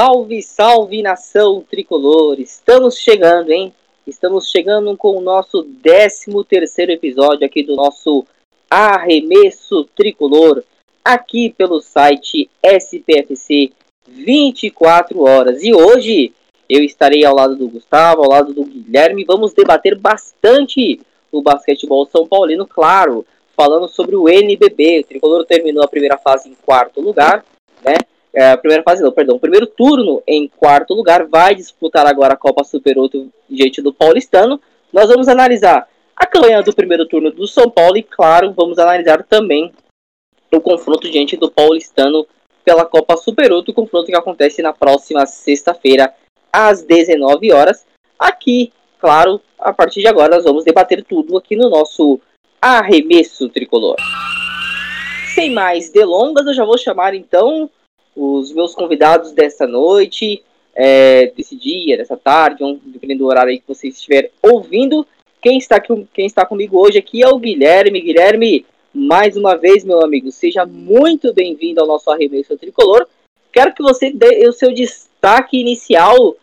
Salve, salve nação tricolor! Estamos chegando, hein? Estamos chegando com o nosso 13 terceiro episódio aqui do nosso Arremesso Tricolor, aqui pelo site SPFC 24 horas. E hoje eu estarei ao lado do Gustavo, ao lado do Guilherme, vamos debater bastante o basquetebol São Paulino, claro, falando sobre o NBB. O Tricolor terminou a primeira fase em quarto lugar, né? É, primeira fase não, perdão, primeiro turno em quarto lugar, vai disputar agora a Copa Super 8 diante do Paulistano. Nós vamos analisar a campanha do primeiro turno do São Paulo e, claro, vamos analisar também o confronto diante do Paulistano pela Copa Super 8, o confronto que acontece na próxima sexta-feira, às 19 horas. Aqui, claro, a partir de agora nós vamos debater tudo aqui no nosso arremesso tricolor. Sem mais delongas, eu já vou chamar então os meus convidados desta noite, é, desse dia, dessa tarde, um, dependendo do horário aí que você estiver ouvindo. Quem está, aqui, quem está comigo hoje aqui é o Guilherme. Guilherme, mais uma vez, meu amigo, seja muito bem-vindo ao nosso arremesso tricolor. Quero que você dê o seu destaque inicial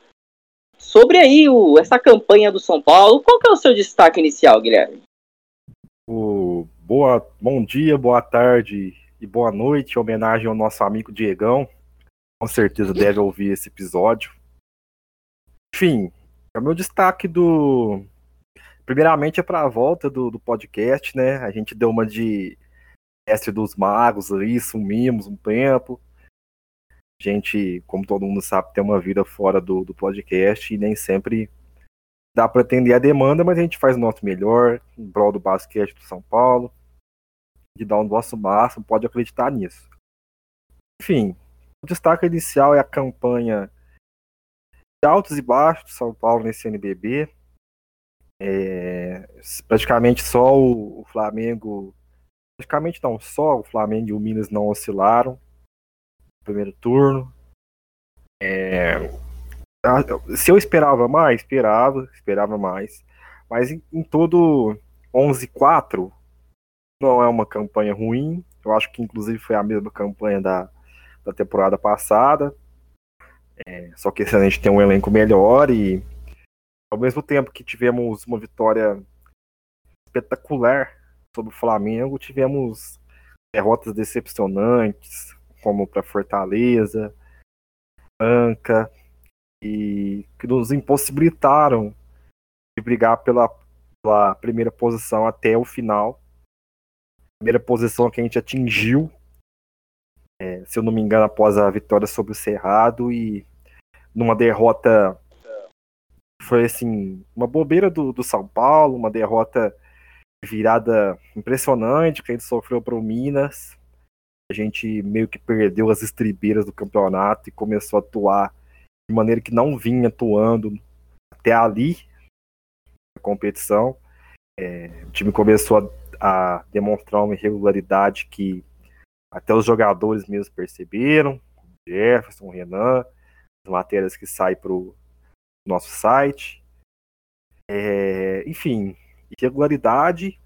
sobre aí o, essa campanha do São Paulo. Qual que é o seu destaque inicial, Guilherme? O, boa, bom dia, boa tarde e boa noite, em homenagem ao nosso amigo Diegão. Com certeza deve ouvir esse episódio. Enfim, é o meu destaque do. Primeiramente é para a volta do, do podcast, né? A gente deu uma de mestre dos magos ali, sumimos um tempo. A gente, como todo mundo sabe, tem uma vida fora do, do podcast e nem sempre dá para atender a demanda, mas a gente faz o nosso melhor em prol do basquete do São Paulo de dar o nosso máximo, pode acreditar nisso. Enfim, o destaque inicial é a campanha de altos e baixos do São Paulo nesse NBB. É, praticamente só o, o, Flamengo, praticamente não, só o Flamengo e o Minas não oscilaram no primeiro turno. É, se eu esperava mais, esperava, esperava mais. Mas em, em todo 11-4, não é uma campanha ruim. Eu acho que inclusive foi a mesma campanha da, da temporada passada. É, só que ano a gente tem um elenco melhor e ao mesmo tempo que tivemos uma vitória espetacular sobre o Flamengo, tivemos derrotas decepcionantes, como para Fortaleza, Anca, e que nos impossibilitaram de brigar pela, pela primeira posição até o final primeira posição que a gente atingiu, é, se eu não me engano, após a vitória sobre o Cerrado e numa derrota foi assim, uma bobeira do, do São Paulo, uma derrota virada impressionante que a gente sofreu para o Minas. A gente meio que perdeu as estribeiras do campeonato e começou a atuar de maneira que não vinha atuando até ali na competição. É, o time começou a a demonstrar uma irregularidade que até os jogadores mesmos perceberam, Jefferson, Renan, as matérias que saem para o nosso site. É, enfim, irregularidade,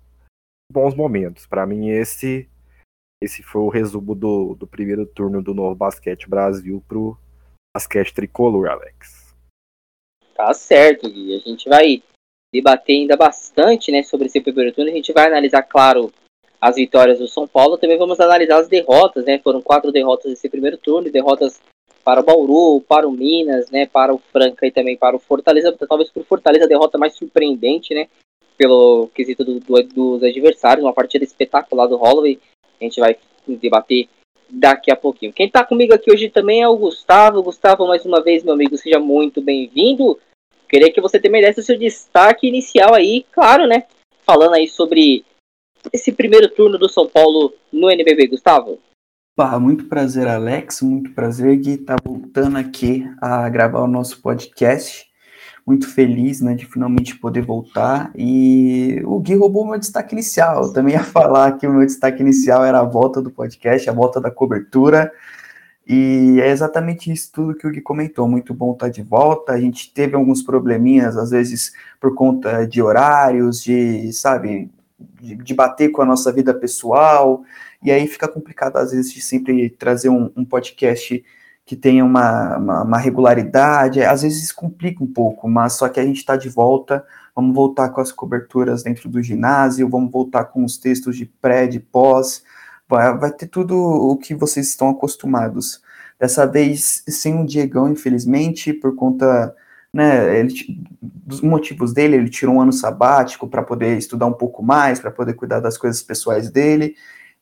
bons momentos. Para mim, esse esse foi o resumo do, do primeiro turno do Novo Basquete Brasil para o basquete tricolor, Alex. Tá certo, Gui. A gente vai debater ainda bastante né, sobre esse primeiro turno. A gente vai analisar, claro, as vitórias do São Paulo. Também vamos analisar as derrotas, né? Foram quatro derrotas nesse primeiro turno, derrotas para o Bauru, para o Minas, né? Para o Franca e também para o Fortaleza. Talvez por Fortaleza a derrota mais surpreendente, né? Pelo quesito do, do, dos adversários, uma partida espetacular do Holloway. A gente vai debater daqui a pouquinho. Quem está comigo aqui hoje também é o Gustavo. Gustavo, mais uma vez, meu amigo, seja muito bem-vindo. Queria que você também desse o seu destaque inicial aí, claro, né? Falando aí sobre esse primeiro turno do São Paulo no NBB, Gustavo. Pá, muito prazer, Alex. Muito prazer, Gui, estar tá voltando aqui a gravar o nosso podcast. Muito feliz, né, de finalmente poder voltar. E o Gui roubou meu destaque inicial. Eu também ia falar que o meu destaque inicial era a volta do podcast, a volta da cobertura. E é exatamente isso tudo que o Gui comentou. Muito bom estar de volta. A gente teve alguns probleminhas, às vezes por conta de horários, de, sabe, de, de bater com a nossa vida pessoal. E aí fica complicado, às vezes, de sempre trazer um, um podcast que tenha uma, uma, uma, regularidade, às vezes complica um pouco, mas só que a gente está de volta, vamos voltar com as coberturas dentro do ginásio, vamos voltar com os textos de pré, de pós, vai, vai ter tudo o que vocês estão acostumados. Dessa vez, sem o Diegão, infelizmente, por conta né, ele, dos motivos dele, ele tirou um ano sabático para poder estudar um pouco mais, para poder cuidar das coisas pessoais dele.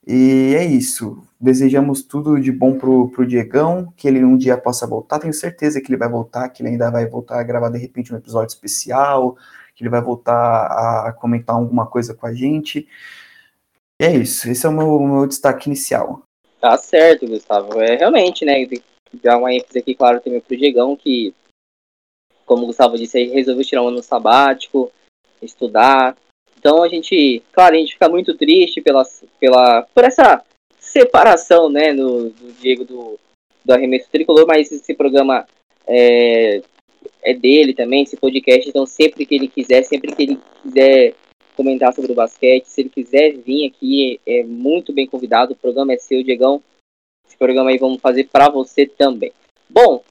E é isso. Desejamos tudo de bom pro, pro Diegão, que ele um dia possa voltar. Tenho certeza que ele vai voltar, que ele ainda vai voltar a gravar de repente um episódio especial, que ele vai voltar a comentar alguma coisa com a gente. E é isso. Esse é o meu, meu destaque inicial. Tá certo, Gustavo. É realmente, né? Dar uma ênfase aqui, claro, também pro Diegão, que, como o Gustavo disse, resolveu tirar um ano sabático, estudar, então a gente, claro, a gente fica muito triste pela, pela, por essa separação, né, no, do Diego do, do arremesso tricolor, mas esse programa é, é dele também, esse podcast, então sempre que ele quiser, sempre que ele quiser comentar sobre o basquete, se ele quiser vir aqui, é muito bem convidado, o programa é seu, Diegão, esse programa aí vamos fazer para você também. Bom,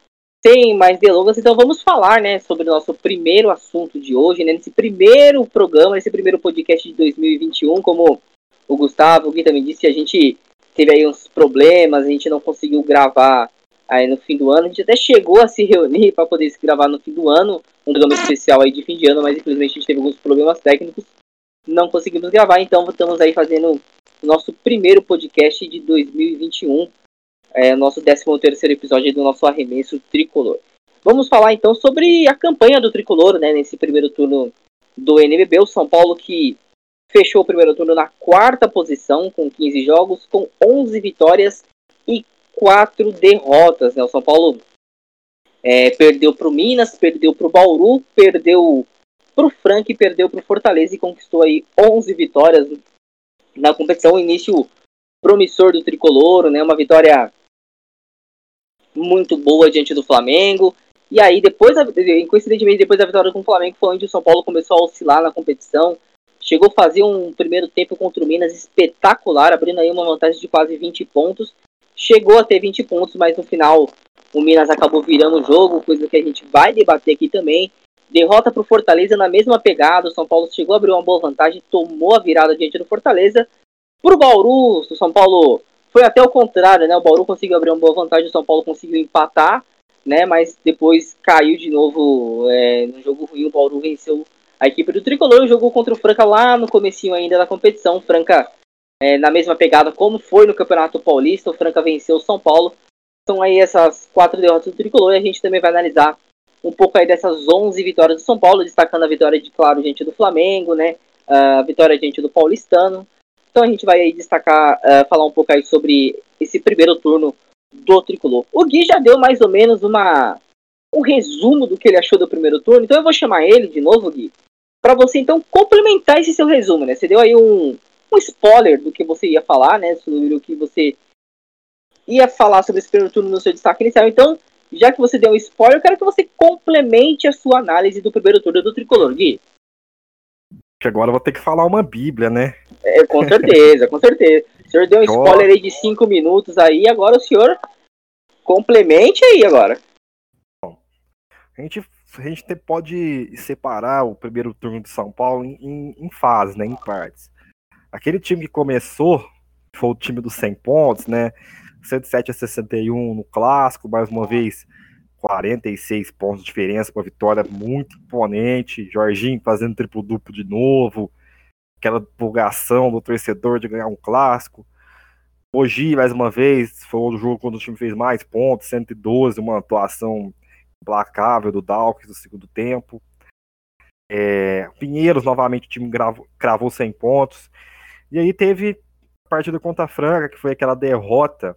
sem mais delongas, então vamos falar, né, sobre o nosso primeiro assunto de hoje, né, nesse primeiro programa, nesse primeiro podcast de 2021, como o Gustavo, o Gui também disse, a gente teve aí uns problemas, a gente não conseguiu gravar aí no fim do ano, a gente até chegou a se reunir para poder se gravar no fim do ano, um programa especial aí de fim de ano, mas infelizmente a gente teve alguns problemas técnicos, não conseguimos gravar, então estamos aí fazendo o nosso primeiro podcast de 2021, é, nosso 13 terceiro episódio do nosso arremesso tricolor. Vamos falar então sobre a campanha do tricolor, né, nesse primeiro turno do NBB, o São Paulo que fechou o primeiro turno na quarta posição com 15 jogos, com 11 vitórias e 4 derrotas, né? O São Paulo é, perdeu para o Minas, perdeu para o Bauru, perdeu para o Frank, perdeu para o Fortaleza e conquistou aí 11 vitórias na competição. Início promissor do tricolor, né? Uma vitória muito boa diante do Flamengo. E aí, depois, coincidentemente, depois da vitória com o Flamengo, foi onde o São Paulo começou a oscilar na competição. Chegou a fazer um primeiro tempo contra o Minas espetacular, abrindo aí uma vantagem de quase 20 pontos. Chegou a ter 20 pontos, mas no final o Minas acabou virando o jogo, coisa que a gente vai debater aqui também. Derrota para o Fortaleza na mesma pegada. O São Paulo chegou a abrir uma boa vantagem, tomou a virada diante do Fortaleza. Para o Bauru, o São Paulo foi até o contrário, né? O Bauru conseguiu abrir uma boa vantagem, o São Paulo conseguiu empatar, né? Mas depois caiu de novo é, no jogo ruim. O Bauru venceu a equipe do Tricolor, jogou contra o Franca lá no comecinho ainda da competição. Franca é, na mesma pegada como foi no Campeonato Paulista, o Franca venceu o São Paulo. São aí essas quatro derrotas do Tricolor e a gente também vai analisar um pouco aí dessas 11 vitórias do São Paulo, destacando a vitória de, claro, gente do Flamengo, né? A vitória gente do Paulistano, então a gente vai aí destacar, uh, falar um pouco aí sobre esse primeiro turno do Tricolor. O Gui já deu mais ou menos uma, um resumo do que ele achou do primeiro turno, então eu vou chamar ele de novo, Gui, para você então complementar esse seu resumo, né? Você deu aí um, um spoiler do que você ia falar, né? Sobre o que você ia falar sobre esse primeiro turno no seu destaque inicial. Então, já que você deu um spoiler, eu quero que você complemente a sua análise do primeiro turno do Tricolor, Gui que agora eu vou ter que falar uma bíblia, né? É, com certeza, com certeza. O senhor deu um spoiler aí de cinco minutos aí, agora o senhor complemente aí agora. Bom, a gente, a gente pode separar o primeiro turno de São Paulo em, em, em fases, né? Em partes. Aquele time que começou foi o time dos 100 pontos, né? 107 a 61 no clássico, mais uma vez 46 pontos de diferença, uma vitória muito imponente. Jorginho fazendo triplo-duplo de novo. Aquela divulgação do torcedor de ganhar um clássico. Mogi, mais uma vez, foi o jogo quando o time fez mais pontos, 112, uma atuação implacável do Dawkins no segundo tempo. É, Pinheiros, novamente, o time cravou 100 pontos. E aí teve a partida contra a Franca, que foi aquela derrota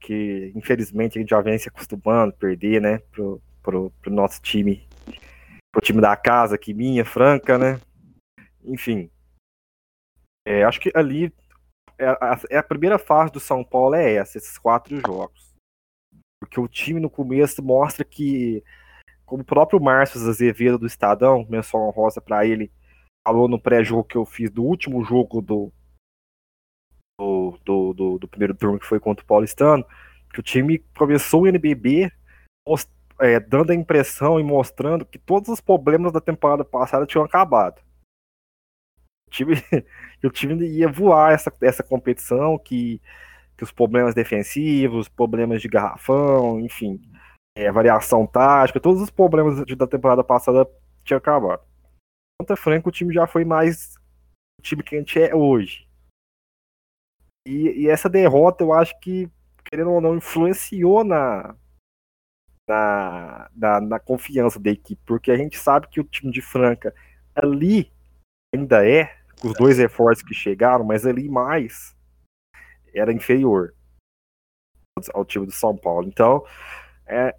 que infelizmente a gente já vem se acostumando a perder, né, pro, pro, pro nosso time, pro time da casa aqui, minha, Franca, né, enfim. É, acho que ali é a, é a, primeira fase do São Paulo é essa, esses quatro jogos. Porque o time no começo mostra que, como o próprio Márcio Azevedo do Estadão, menção rosa para ele, falou no pré-jogo que eu fiz do último jogo do, do, do, do, primeiro turno que foi contra o Paulistano, que o time começou o NBB é, dando a impressão e mostrando que todos os problemas da temporada passada tinham acabado. O time, o time ia voar essa, essa competição, que, que os problemas defensivos, problemas de garrafão, enfim, é, variação tática, todos os problemas da temporada passada tinham acabado. Contra Franco, o time já foi mais o time que a gente é hoje. E, e essa derrota, eu acho que, querendo ou não, influenciou na, na, na, na, confiança da equipe, porque a gente sabe que o time de Franca ali ainda é, com os dois reforços que chegaram, mas ali mais era inferior ao time do São Paulo. Então, é,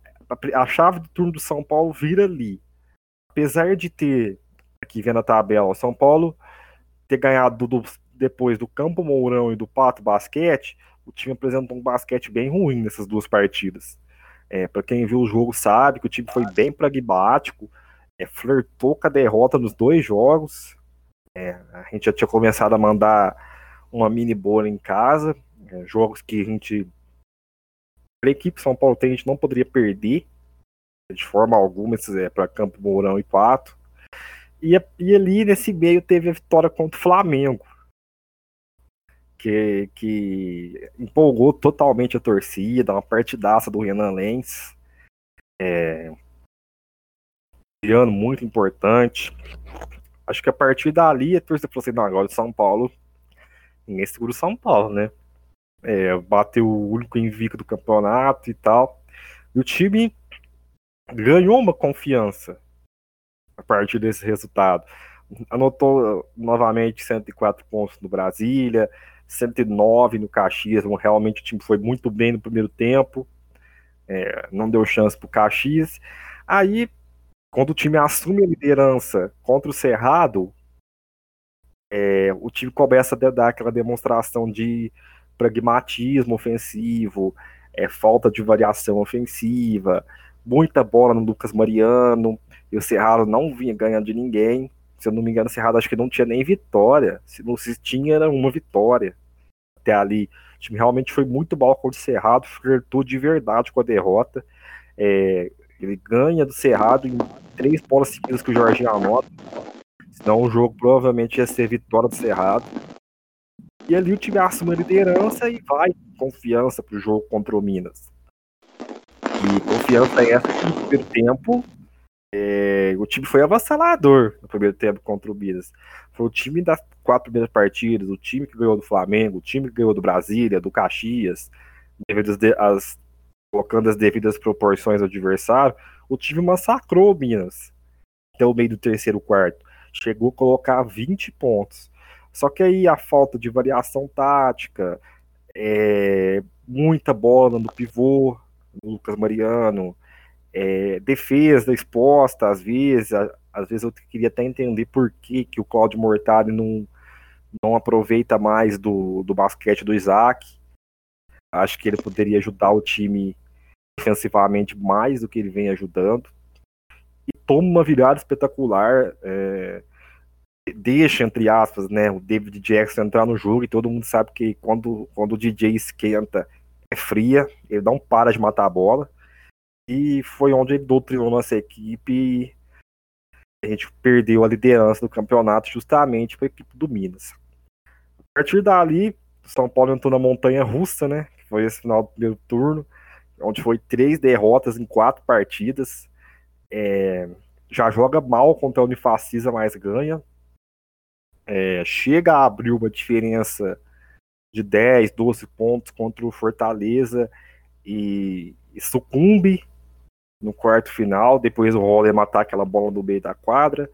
a chave do turno do São Paulo vira ali. Apesar de ter, aqui vendo a tabela, o São Paulo ter ganhado do, depois do Campo Mourão e do Pato Basquete, o time apresentou um basquete bem ruim nessas duas partidas. É, para quem viu o jogo sabe que o time foi bem pragmático, é, flertou com a derrota nos dois jogos. É, a gente já tinha começado a mandar uma mini bola em casa, é, jogos que a gente, para a equipe São Paulo tem, a gente não poderia perder de forma alguma é, para Campo Mourão e Pato. E, e ali nesse meio teve a vitória contra o Flamengo que, que empolgou totalmente a torcida, uma partidaça do Renan Lenz. É, ano muito importante. Acho que a partir dali a torcida falou assim, não, agora o São Paulo, ninguém segura o São Paulo, né? É, bateu o único invicto do campeonato e tal. E o time ganhou uma confiança a partir desse resultado. Anotou novamente 104 pontos no Brasília, 109 no Caxias, realmente o time foi muito bem no primeiro tempo, é, não deu chance para o Caxias. Aí, quando o time assume a liderança contra o Cerrado, é, o time começa a dar aquela demonstração de pragmatismo ofensivo, é, falta de variação ofensiva, muita bola no Lucas Mariano, e o Cerrado não vinha ganhando de ninguém se eu não me engano, Cerrado acho que não tinha nem vitória. Se não se tinha, era uma vitória. Até ali. O time realmente foi muito mal contra o Cerrado, flertou de verdade com a derrota. É, ele ganha do Cerrado em três bolas seguidas que o Jorginho anota. Senão o jogo provavelmente ia ser vitória do Cerrado. E ali o time assume a liderança e vai confiança pro jogo contra o Minas. E confiança é essa que no primeiro tempo é, o time foi avassalador no primeiro tempo contra o Minas. Foi o time das quatro primeiras partidas, o time que ganhou do Flamengo, o time que ganhou do Brasília, do Caxias, de, as, colocando as devidas proporções ao adversário, o time massacrou o Minas até o meio do terceiro quarto. Chegou a colocar 20 pontos. Só que aí a falta de variação tática, é, muita bola no pivô, no Lucas Mariano, é, defesa exposta, às vezes, às vezes eu queria até entender por que, que o Claudio Mortari não, não aproveita mais do, do basquete do Isaac. Acho que ele poderia ajudar o time defensivamente mais do que ele vem ajudando. E toma uma virada espetacular. É, deixa, entre aspas, né, o David Jackson entrar no jogo e todo mundo sabe que quando, quando o DJ esquenta é fria, ele não para de matar a bola. E foi onde ele doutrinou nossa equipe e a gente perdeu a liderança do campeonato justamente para a equipe do Minas. A partir dali, o São Paulo entrou na montanha russa, né? Foi esse final do primeiro turno, onde foi três derrotas em quatro partidas. É, já joga mal contra a Unifacisa, mas ganha. É, chega a abrir uma diferença de 10, 12 pontos contra o Fortaleza e, e sucumbe no quarto final, depois o Holler matar aquela bola no meio da quadra.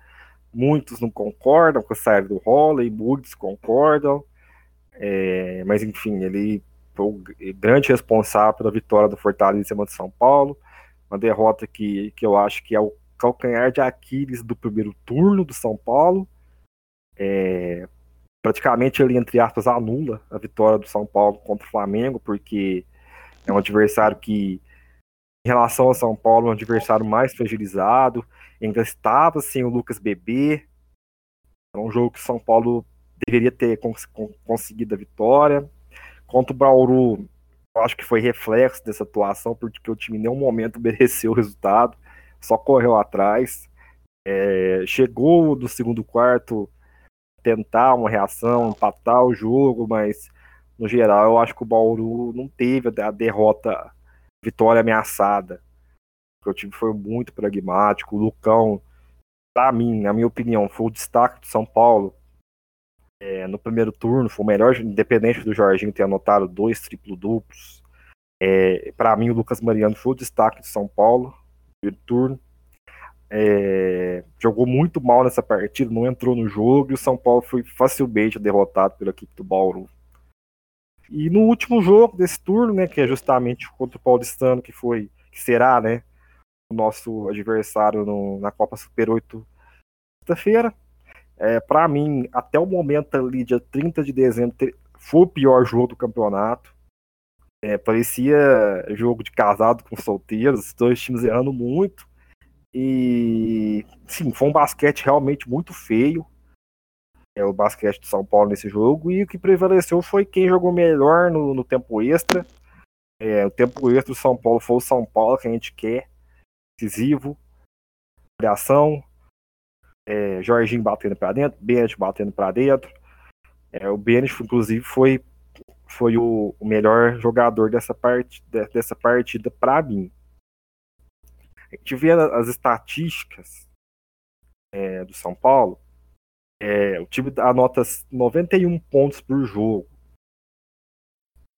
Muitos não concordam com a saída do Holler, muitos concordam. É, mas enfim, ele foi o grande responsável pela vitória do Fortaleza em cima de São Paulo. Uma derrota que, que eu acho que é o calcanhar de Aquiles do primeiro turno do São Paulo. É, praticamente ele, entre aspas, anula a vitória do São Paulo contra o Flamengo, porque é um adversário que em relação ao São Paulo, um adversário mais fragilizado, ainda estava sem o Lucas Bebê. É um jogo que o São Paulo deveria ter cons conseguido a vitória. Contra o Bauru, acho que foi reflexo dessa atuação, porque o time em nenhum momento mereceu o resultado, só correu atrás. É, chegou no segundo quarto tentar uma reação, empatar o jogo, mas no geral eu acho que o Bauru não teve a derrota, vitória ameaçada. O time foi muito pragmático. O Lucão, para mim, na minha opinião, foi o destaque do São Paulo é, no primeiro turno. Foi o melhor, independente do Jorginho ter anotado dois triplo-duplos. É, para mim, o Lucas Mariano foi o destaque do São Paulo primeiro turno. É, jogou muito mal nessa partida, não entrou no jogo e o São Paulo foi facilmente derrotado pela equipe do Bauru. E no último jogo desse turno, né, que é justamente contra o Paulistano, que foi, que será, né, o nosso adversário no, na Copa Super 8 sexta-feira. É, para mim, até o momento ali, dia 30 de dezembro, foi o pior jogo do campeonato. É, parecia jogo de casado com solteiros, os dois times errando muito. E sim, foi um basquete realmente muito feio. É o basquete do São Paulo nesse jogo. E o que prevaleceu foi quem jogou melhor no, no tempo extra. É, o tempo extra do São Paulo foi o São Paulo que a gente quer. Decisivo. Criação. É, Jorginho batendo para dentro. Bennett batendo para dentro. É, o Bennett, inclusive, foi, foi o, o melhor jogador dessa, part, dessa partida para mim a gente vê as estatísticas é, do São Paulo, é, o time anota 91 pontos por jogo.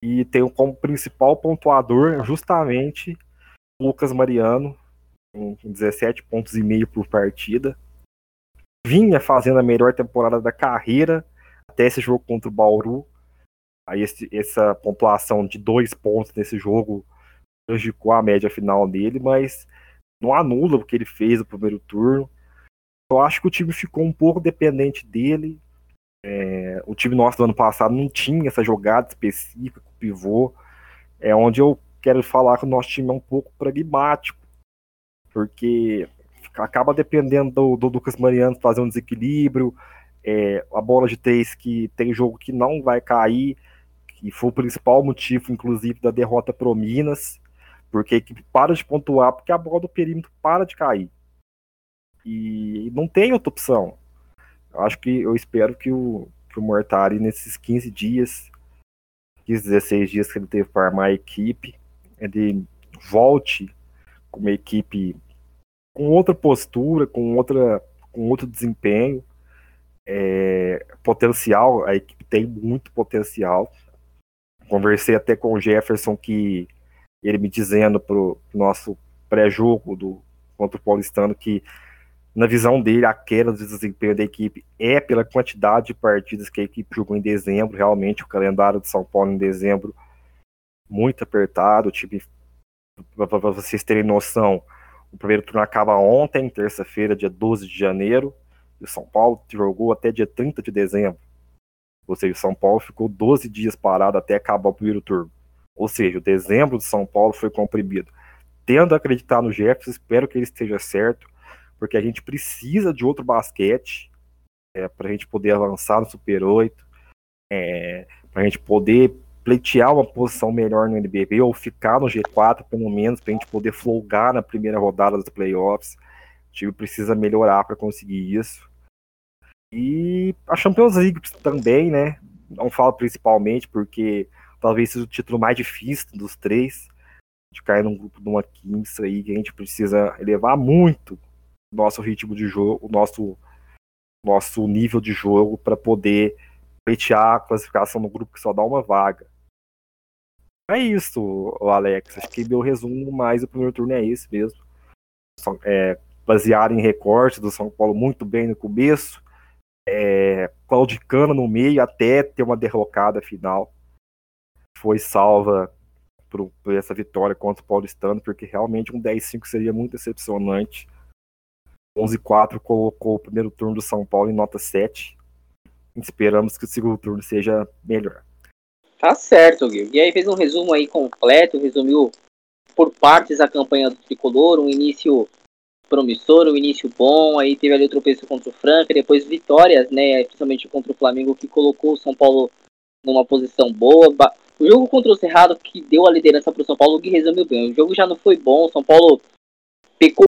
E tem como principal pontuador justamente Lucas Mariano, com 17 pontos e meio por partida. Vinha fazendo a melhor temporada da carreira até esse jogo contra o Bauru. Aí esse, essa pontuação de dois pontos nesse jogo prejudicou a média final dele, mas não anula o que ele fez no primeiro turno. Eu acho que o time ficou um pouco dependente dele. É, o time nosso do ano passado não tinha essa jogada específica o pivô. É onde eu quero falar que o nosso time é um pouco pragmático, porque acaba dependendo do, do Lucas Mariano fazer um desequilíbrio, é, a bola de três que tem jogo que não vai cair, que foi o principal motivo, inclusive, da derrota pro Minas porque a equipe para de pontuar porque a bola do perímetro para de cair. E não tem outra opção. Eu acho que eu espero que o, que o Mortari, nesses 15 dias, 15, 16 dias que ele teve para armar a equipe, ele volte com uma equipe com outra postura, com, outra, com outro desempenho. É, potencial, a equipe tem muito potencial. Conversei até com o Jefferson que ele me dizendo pro nosso pré-jogo do contra o Paulistano que na visão dele a queda do desempenho da equipe é pela quantidade de partidas que a equipe jogou em dezembro, realmente o calendário de São Paulo em dezembro muito apertado, o time para vocês terem noção, o primeiro turno acaba ontem, terça-feira, dia 12 de janeiro, e o São Paulo jogou até dia 30 de dezembro. Ou seja, o São Paulo ficou 12 dias parado até acabar o primeiro turno. Ou seja, o dezembro de São Paulo foi comprimido. Tendo a acreditar no Jefferson, espero que ele esteja certo, porque a gente precisa de outro basquete é, para a gente poder avançar no Super 8, é, para a gente poder pleitear uma posição melhor no NBB ou ficar no G4, pelo menos, para a gente poder folgar na primeira rodada dos playoffs. O time precisa melhorar para conseguir isso. E a Champions League também, né? Não falo principalmente porque talvez seja o título mais difícil dos três, de cair num grupo de uma Kings aí que a gente precisa elevar muito nosso ritmo de jogo, o nosso, nosso nível de jogo para poder pleitear a classificação no grupo que só dá uma vaga. É isso, Alex. Acho que meu resumo mais do primeiro turno é esse mesmo. É, baseado em recortes do São Paulo muito bem no começo, é, claudicando no meio até ter uma derrocada final foi salva por, por, essa vitória contra o Paulistano, porque realmente um 10-5 seria muito decepcionante. 11-4 colocou o primeiro turno do São Paulo em nota 7. Esperamos que o segundo turno seja melhor. Tá certo, Gui. E aí fez um resumo aí completo, resumiu por partes a campanha do Tricolor, um início promissor, um início bom, aí teve ali o tropeço contra o Franca, depois vitórias, né, principalmente contra o Flamengo, que colocou o São Paulo numa posição boa, O jogo contra o Cerrado que deu a liderança para o São Paulo, Gui resumiu bem. O jogo já não foi bom, o São Paulo pecou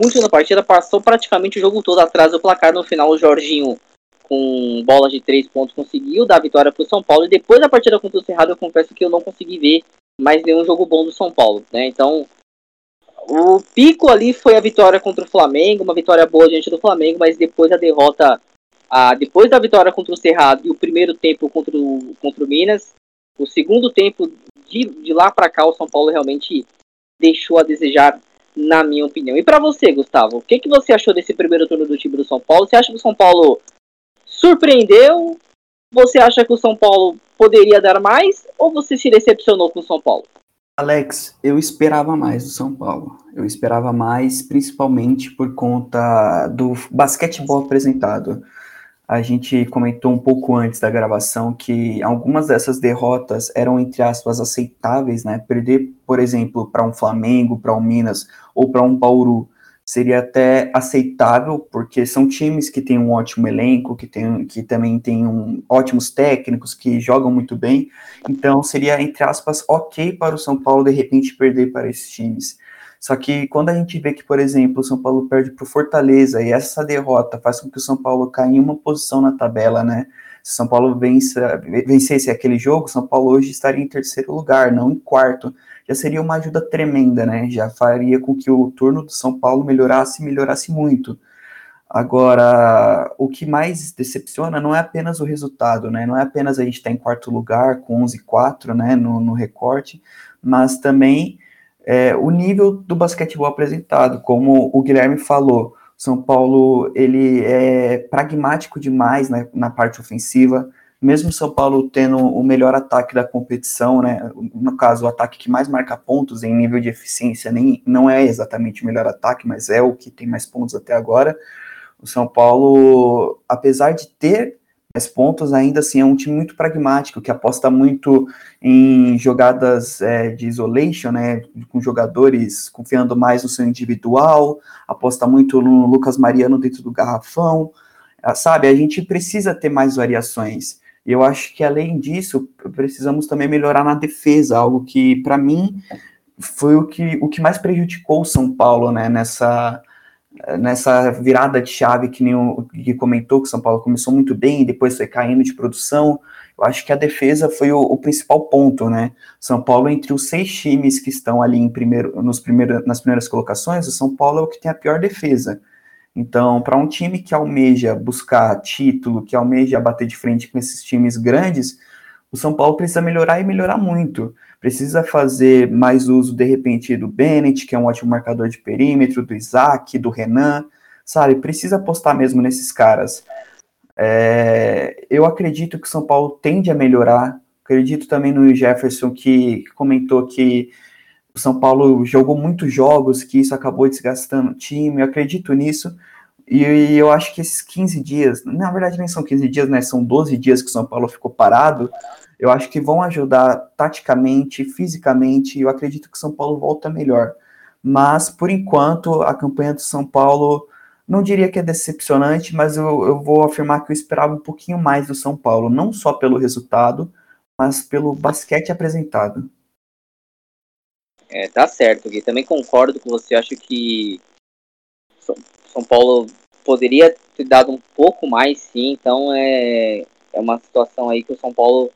muito na partida, passou praticamente o jogo todo atrás do placar. No final, o Jorginho, com bola de três pontos, conseguiu dar a vitória para o São Paulo. E depois da partida contra o Cerrado, eu confesso que eu não consegui ver mais nenhum jogo bom do São Paulo. Né? Então, o pico ali foi a vitória contra o Flamengo, uma vitória boa diante do Flamengo, mas depois a derrota, a, depois da vitória contra o Cerrado e o primeiro tempo contra o, contra o Minas, o segundo tempo de, de lá para cá, o São Paulo realmente deixou a desejar, na minha opinião. E para você, Gustavo, o que, que você achou desse primeiro turno do time do São Paulo? Você acha que o São Paulo surpreendeu? Você acha que o São Paulo poderia dar mais? Ou você se decepcionou com o São Paulo? Alex, eu esperava mais do São Paulo. Eu esperava mais, principalmente por conta do basquetebol apresentado. A gente comentou um pouco antes da gravação que algumas dessas derrotas eram, entre aspas, aceitáveis, né? Perder, por exemplo, para um Flamengo, para um Minas ou para um Bauru seria até aceitável, porque são times que têm um ótimo elenco, que, tem, que também têm um, ótimos técnicos, que jogam muito bem. Então, seria, entre aspas, ok para o São Paulo de repente perder para esses times. Só que quando a gente vê que, por exemplo, o São Paulo perde para o Fortaleza e essa derrota faz com que o São Paulo caia em uma posição na tabela, né? Se São Paulo vence, vencesse aquele jogo, São Paulo hoje estaria em terceiro lugar, não em quarto já seria uma ajuda tremenda, né? Já faria com que o turno do São Paulo melhorasse, melhorasse muito. Agora, o que mais decepciona não é apenas o resultado, né? Não é apenas a gente estar tá em quarto lugar com 11-4, né, no, no recorte, mas também é, o nível do basquetebol apresentado, como o Guilherme falou. São Paulo ele é pragmático demais né, na parte ofensiva, mesmo São Paulo tendo o melhor ataque da competição, né, no caso, o ataque que mais marca pontos em nível de eficiência, nem, não é exatamente o melhor ataque, mas é o que tem mais pontos até agora. O São Paulo, apesar de ter mais pontos, ainda assim é um time muito pragmático, que aposta muito em jogadas é, de isolation, né, com jogadores confiando mais no seu individual, aposta muito no Lucas Mariano dentro do garrafão, sabe? A gente precisa ter mais variações. Eu acho que, além disso, precisamos também melhorar na defesa, algo que, para mim, foi o que, o que mais prejudicou o São Paulo né, nessa, nessa virada de chave que nem o que comentou, que o São Paulo começou muito bem e depois foi caindo de produção. Eu acho que a defesa foi o, o principal ponto, né? São Paulo, entre os seis times que estão ali em primeiro, nos primeiro, nas primeiras colocações, o São Paulo é o que tem a pior defesa. Então, para um time que almeja buscar título, que almeja bater de frente com esses times grandes, o São Paulo precisa melhorar e melhorar muito. Precisa fazer mais uso, de repente, do Bennett, que é um ótimo marcador de perímetro, do Isaac, do Renan, sabe? Precisa apostar mesmo nesses caras. É, eu acredito que o São Paulo tende a melhorar. Acredito também no Jefferson, que comentou que o São Paulo jogou muitos jogos, que isso acabou desgastando o time, eu acredito nisso. E, eu acho que esses 15 dias, na verdade nem são 15 dias, né? São 12 dias que o São Paulo ficou parado. Eu acho que vão ajudar taticamente, fisicamente, e eu acredito que São Paulo volta melhor. Mas, por enquanto, a campanha do São Paulo, não diria que é decepcionante, mas eu, eu vou afirmar que eu esperava um pouquinho mais do São Paulo, não só pelo resultado, mas pelo basquete apresentado. É, tá certo, Gui. Também concordo com você. Acho que São Paulo poderia ter dado um pouco mais, sim. Então é, é uma situação aí que o São Paulo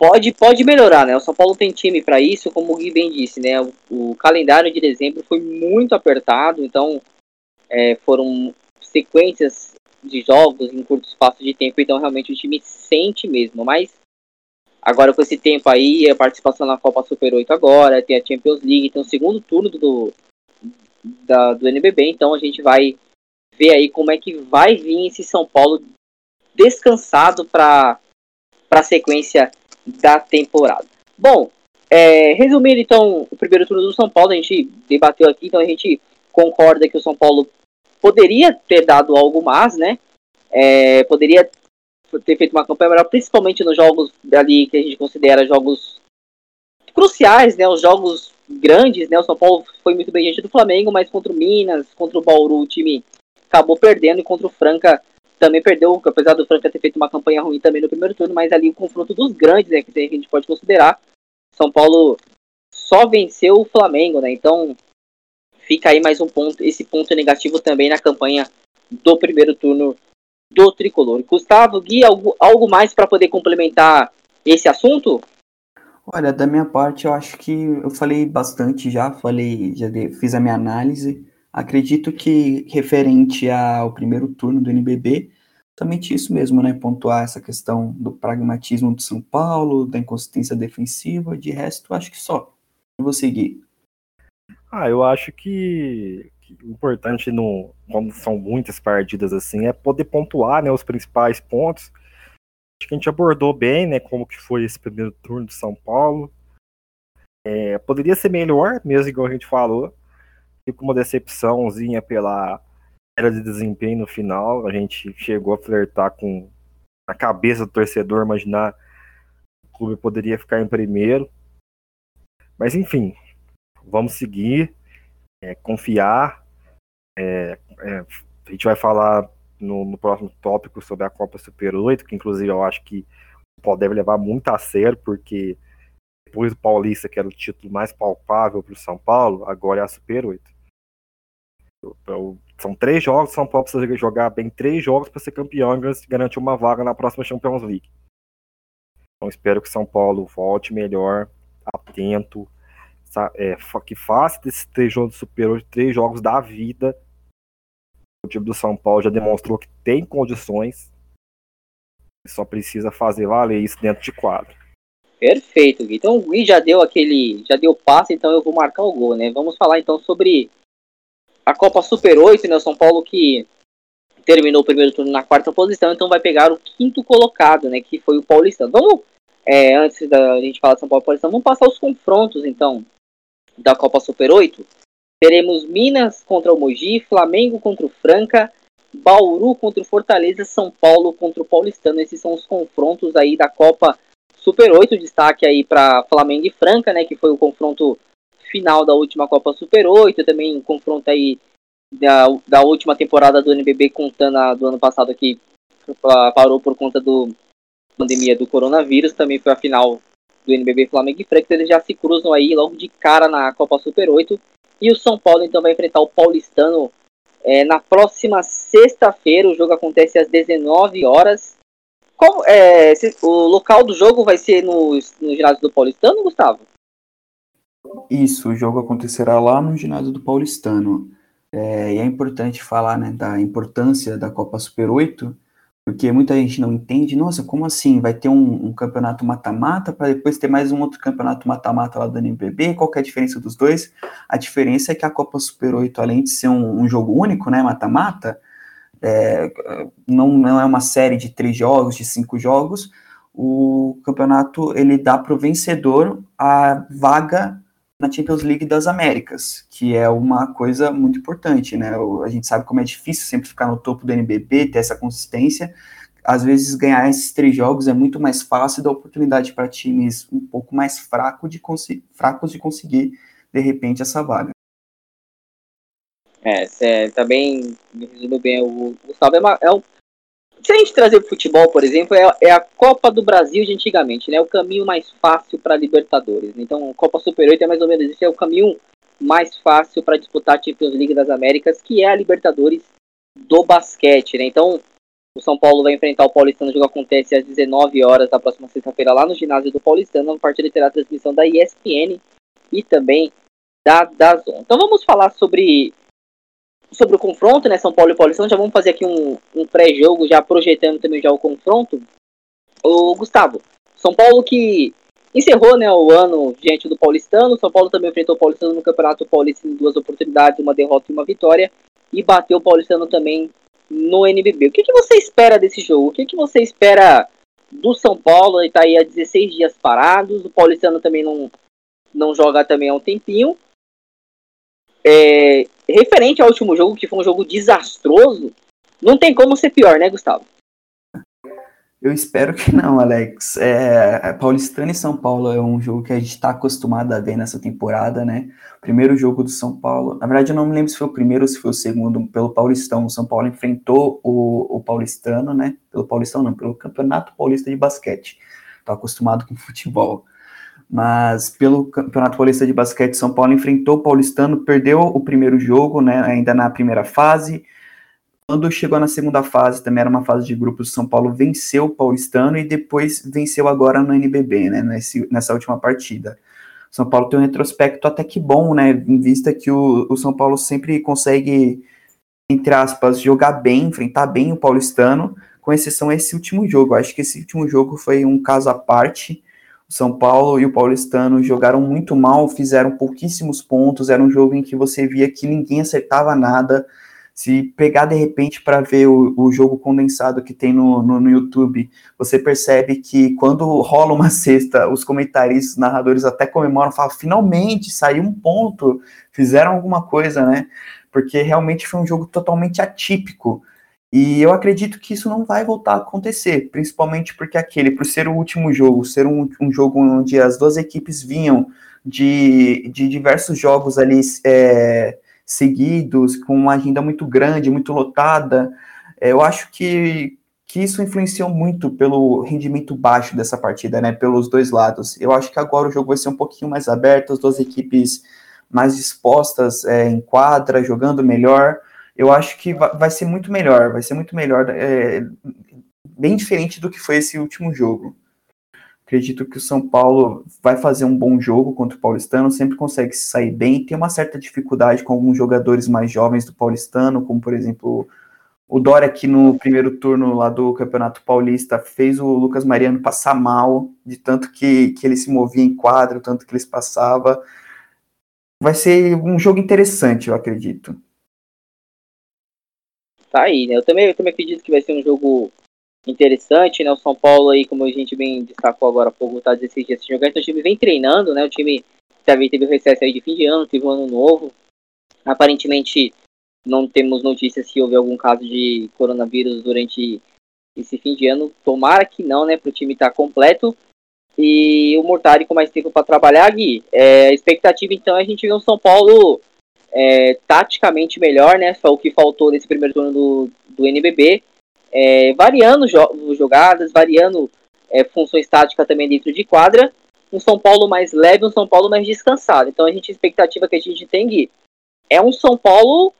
pode, pode melhorar, né? O São Paulo tem time para isso, como o Gui bem disse, né? O, o, calendário de dezembro foi muito apertado, então é, foram sequências de jogos em curto espaço de tempo, então realmente o time sente mesmo. Mas Agora com esse tempo aí, a participação na Copa Super 8 agora, tem a Champions League, tem o segundo turno do, da, do NBB, então a gente vai ver aí como é que vai vir esse São Paulo descansado para a sequência da temporada. Bom, é, resumindo então o primeiro turno do São Paulo, a gente debateu aqui, então a gente concorda que o São Paulo poderia ter dado algo mais, né? É, poderia ter feito uma campanha melhor, principalmente nos jogos ali que a gente considera jogos cruciais, né? Os jogos grandes, né? O São Paulo foi muito bem diante do Flamengo, mas contra o Minas, contra o Bauru, o time acabou perdendo e contra o Franca também perdeu, apesar do Franca ter feito uma campanha ruim também no primeiro turno, mas ali o confronto dos grandes, né, que a gente pode considerar. São Paulo só venceu o Flamengo, né? Então fica aí mais um ponto, esse ponto negativo também na campanha do primeiro turno do tricolor. Gustavo, Gui, algo, algo mais para poder complementar esse assunto? Olha, da minha parte, eu acho que eu falei bastante já, falei, já fiz a minha análise. Acredito que referente ao primeiro turno do NBB, somente isso mesmo, né? Pontuar essa questão do pragmatismo do São Paulo, da inconsistência defensiva, de resto, acho que só. Eu vou seguir. Ah, eu acho que, que importante no, quando são muitas partidas assim é poder pontuar né, os principais pontos. Acho que a gente abordou bem, né, como que foi esse primeiro turno de São Paulo. É, poderia ser melhor, mesmo igual a gente falou. Fica uma decepçãozinha pela era de desempenho no final. A gente chegou a flertar com a cabeça do torcedor, imaginar que o clube poderia ficar em primeiro. Mas enfim, vamos seguir, é, confiar. É, é, a gente vai falar no, no, próximo tópico sobre a Copa Super 8, que inclusive eu acho que o deve levar muito a sério, porque depois do Paulista, que era o título mais palpável para o São Paulo, agora é a Super 8. Então, são três jogos, São Paulo precisa jogar bem três jogos para ser campeão e garantir uma vaga na próxima Champions League. Então espero que São Paulo volte melhor, atento, é, que faça desses três jogos superiores três jogos da vida. O time do São Paulo já demonstrou que tem condições, só precisa fazer valer isso dentro de quadro. Perfeito, Gui. Então o Gui já deu aquele, já deu passe, então eu vou marcar o gol, né? Vamos falar então sobre a Copa Super 8, né? O São Paulo que terminou o primeiro turno na quarta posição, então vai pegar o quinto colocado, né? Que foi o Paulistano. Vamos, é, antes da gente falar de São Paulo e Paulistano, vamos passar os confrontos, então da Copa Super 8, teremos Minas contra o Mogi, Flamengo contra o Franca, Bauru contra o Fortaleza, São Paulo contra o Paulistano. Esses são os confrontos aí da Copa Super 8. Destaque aí para Flamengo e Franca, né, que foi o confronto final da última Copa Super 8, também um confronto aí da, da última temporada do NBB contando do ano passado que parou por conta do pandemia do coronavírus, também foi a final do NBB Flamengo e Franca, eles já se cruzam aí logo de cara na Copa Super 8. E o São Paulo então vai enfrentar o Paulistano é, na próxima sexta-feira. O jogo acontece às 19 horas. Qual, é, se, o local do jogo vai ser no, no ginásio do Paulistano, Gustavo? Isso, o jogo acontecerá lá no ginásio do Paulistano. É, e é importante falar né, da importância da Copa Super 8, porque muita gente não entende, nossa, como assim? Vai ter um, um campeonato mata-mata para depois ter mais um outro campeonato mata-mata lá do NBB? Qual é a diferença dos dois? A diferença é que a Copa Super 8, além de ser um, um jogo único, né, mata-mata, é, não, não é uma série de três jogos, de cinco jogos, o campeonato ele dá para o vencedor a vaga na Champions League das Américas, que é uma coisa muito importante, né? A gente sabe como é difícil sempre ficar no topo do NBB, ter essa consistência. Às vezes ganhar esses três jogos é muito mais fácil, dá oportunidade para times um pouco mais fraco de fracos de conseguir de repente essa vaga. É, você também resumiu bem. O Gustavo é, uma, é um se a gente trazer o futebol, por exemplo, é, é, a Copa do Brasil de antigamente, né? O caminho mais fácil para Libertadores. Então, a Copa Super 8 é mais ou menos isso, é o caminho mais fácil para disputar a Champions League das Américas, que é a Libertadores do basquete, né? Então, o São Paulo vai enfrentar o Paulistano, o jogo acontece às 19 horas da próxima sexta-feira lá no ginásio do Paulistano, a partida terá transmissão da ESPN e também da DAZN. Então vamos falar sobre sobre o confronto, né? São Paulo e Paulistão, já vamos fazer aqui um, um pré-jogo, já projetando também já o confronto. O Gustavo, São Paulo que encerrou né, o ano diante do Paulistano. São Paulo também enfrentou o Paulistano no Campeonato Paulista em duas oportunidades, uma derrota e uma vitória. E bateu o Paulistano também no NBB. O que, que você espera desse jogo? O que, que você espera do São Paulo? Ele está aí há 16 dias parados. O Paulistano também não, não joga também há um tempinho. É, referente ao último jogo, que foi um jogo desastroso, não tem como ser pior, né, Gustavo? Eu espero que não, Alex. É, Paulistano e São Paulo é um jogo que a gente está acostumado a ver nessa temporada, né? Primeiro jogo do São Paulo. Na verdade, eu não me lembro se foi o primeiro ou se foi o segundo, pelo Paulistão. O São Paulo enfrentou o, o Paulistano, né? Pelo Paulistão, não, pelo Campeonato Paulista de Basquete. Estou acostumado com futebol. Mas pelo Campeonato Paulista de Basquete, São Paulo enfrentou o Paulistano, perdeu o primeiro jogo, né? Ainda na primeira fase quando chegou na segunda fase, também era uma fase de grupos, São Paulo venceu o Paulistano e depois venceu agora no NBB, né, nesse, nessa última partida. São Paulo tem um retrospecto até que bom, né, em vista que o, o São Paulo sempre consegue, entre aspas, jogar bem, enfrentar bem o Paulistano, com exceção a esse último jogo. Acho que esse último jogo foi um caso à parte. São Paulo e o Paulistano jogaram muito mal, fizeram pouquíssimos pontos, era um jogo em que você via que ninguém acertava nada, se pegar de repente para ver o, o, jogo condensado que tem no, no, no, YouTube, você percebe que quando rola uma cesta, os comentaristas, narradores até comemoram, falam: finalmente saiu um ponto, fizeram alguma coisa, né? Porque realmente foi um jogo totalmente atípico. E eu acredito que isso não vai voltar a acontecer, principalmente porque aquele, por ser o último jogo, ser um, um jogo onde as duas equipes vinham de, de diversos jogos ali. É, seguidos, com uma agenda muito grande, muito lotada. É, eu acho que, que isso influenciou muito pelo rendimento baixo dessa partida, né? Pelos dois lados. Eu acho que agora o jogo vai ser um pouquinho mais aberto, as duas equipes mais dispostas é, em quadra, jogando melhor. Eu acho que vai ser muito melhor, vai ser muito melhor, é, bem diferente do que foi esse último jogo. Acredito que o São Paulo vai fazer um bom jogo contra o Paulistano, sempre consegue sair bem. Tem uma certa dificuldade com alguns jogadores mais jovens do Paulistano, como por exemplo o Dória, que no primeiro turno lá do Campeonato Paulista fez o Lucas Mariano passar mal, de tanto que, que ele se movia em quadro, tanto que eles passava. Vai ser um jogo interessante, eu acredito. Tá aí, né? Eu também, eu também acredito que vai ser um jogo interessante, né? O São Paulo aí, como a gente bem destacou agora há pouco, tá 16 dias sem jogar, então o time vem treinando, né? O time também teve o recesso aí de fim de ano, teve um ano novo. Aparentemente não temos notícias se houve algum caso de coronavírus durante esse fim de ano. Tomara que não, né? Para o time estar tá completo. E o Mortari com mais tempo para trabalhar, Gui. É, a expectativa então é a gente ver um São Paulo é, taticamente melhor, né? Foi o que faltou nesse primeiro turno do, do NBB é, variando jo jogadas, variando é, funções táticas também dentro de quadra. Um São Paulo mais leve, um São Paulo mais descansado. Então a gente a expectativa que a gente tem Gui, é um São Paulo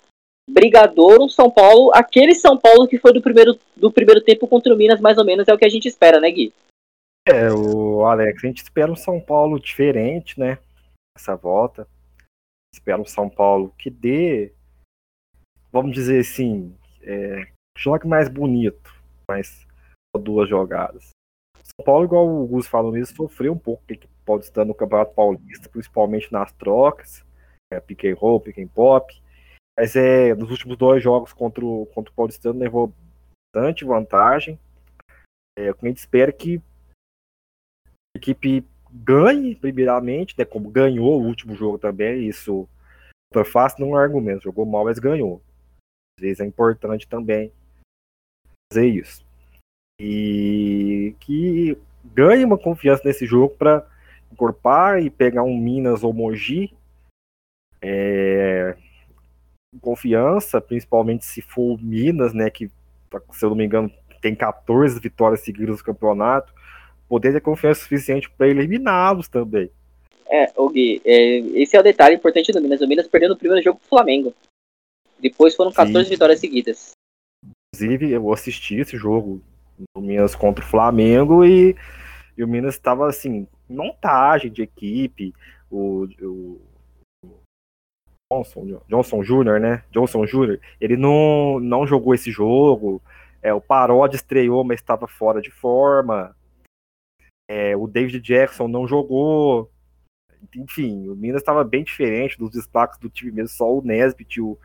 brigador, um São Paulo, aquele São Paulo que foi do primeiro, do primeiro tempo contra o Minas, mais ou menos, é o que a gente espera, né, Gui? É, o Alex, a gente espera um São Paulo diferente, né? Essa volta. Espera um São Paulo que dê, vamos dizer assim, é, jogue mais bonito, mais duas jogadas. São Paulo, igual o Gus falou nisso, sofreu um pouco pode estar no Campeonato Paulista, principalmente nas trocas, é, pick and roll, pick and pop. Mas é, nos últimos dois jogos contra o, contra o Paulistano levou bastante vantagem. É, o que a gente espera que a equipe ganhe, primeiramente, né, como ganhou o último jogo também, isso foi fácil, não é argumento, jogou mal, mas ganhou. Às vezes é importante também fazer isso. E que ganhe uma confiança nesse jogo para encorpar e pegar um Minas ou Mogi. É, confiança, principalmente se for o Minas, né, que se eu não me engano tem 14 vitórias seguidas no campeonato, poder ter confiança suficiente para eliminá-los também. É, o Gui, é, esse é o detalhe importante do Minas. O Minas perdeu no primeiro jogo pro Flamengo. Depois foram 14 Sim. vitórias seguidas. Inclusive, eu assisti esse jogo do Minas contra o Flamengo e, e o Minas estava assim, montagem de equipe, o, o Johnson, Johnson Jr., né? Johnson Jr., ele não, não jogou esse jogo. É, o Parodi estreou, mas estava fora de forma. É, o David Jackson não jogou. Enfim, o Minas estava bem diferente dos destaques do time mesmo, só o Nesbitt e o,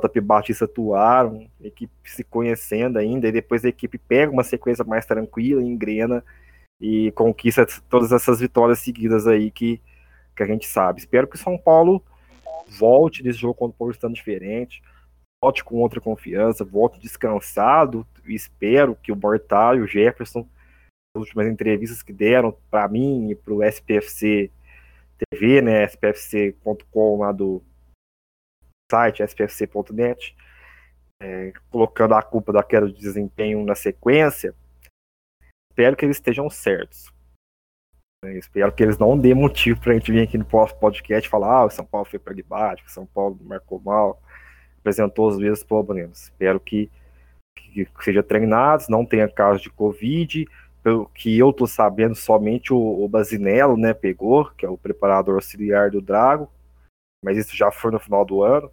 JP Batista atuaram, equipe se conhecendo ainda, e depois a equipe pega uma sequência mais tranquila, engrena e conquista todas essas vitórias seguidas aí que, que a gente sabe. Espero que o São Paulo volte nesse jogo contra o Paulistano diferente, volte com outra confiança, volte descansado, espero que o Mortal e o Jefferson, últimas entrevistas que deram para mim e para o SPFC TV, né, spfc.com lá do site spfc.net, é, colocando a culpa da queda de desempenho na sequência, espero que eles estejam certos. Eu espero que eles não dêem motivo para a gente vir aqui no podcast e falar ah, o São Paulo foi pragmático, o São Paulo marcou mal, apresentou os mesmos problemas. Espero que, que, que seja treinados, não tenha caso de Covid. Pelo que eu estou sabendo, somente o, o Basinello né, pegou, que é o preparador auxiliar do Drago, mas isso já foi no final do ano.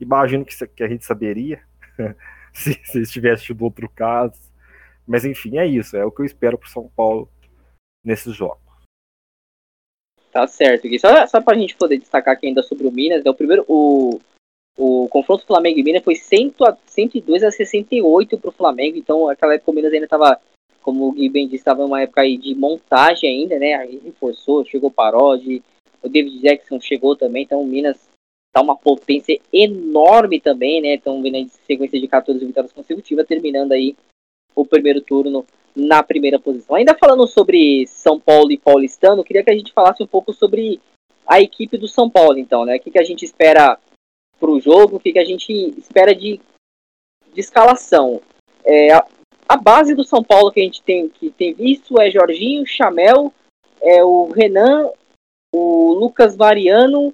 Imagino que, que a gente saberia se, se tivesse outro caso. Mas enfim, é isso. É o que eu espero para São Paulo nesses jogos. Tá certo, Gui. Só, só pra gente poder destacar aqui ainda sobre o Minas, é o primeiro. O, o confronto Flamengo e Minas foi 100 a, 102 a 68 pro Flamengo, então aquela época o Minas ainda tava, como o Gui bem disse, estava uma época aí de montagem ainda, né? Aí reforçou, chegou Parodi, o David Jackson chegou também, então o Minas tá uma potência enorme também, né? Estão vindo em sequência de 14 vitórias consecutivas, terminando aí o primeiro turno na primeira posição. Ainda falando sobre São Paulo e Paulistano, queria que a gente falasse um pouco sobre a equipe do São Paulo, então, né? O que, que a gente espera para o jogo, o que, que a gente espera de, de escalação. É, a, base do São Paulo que a gente tem, que tem visto é Jorginho, Chamel, é o Renan, o Lucas Mariano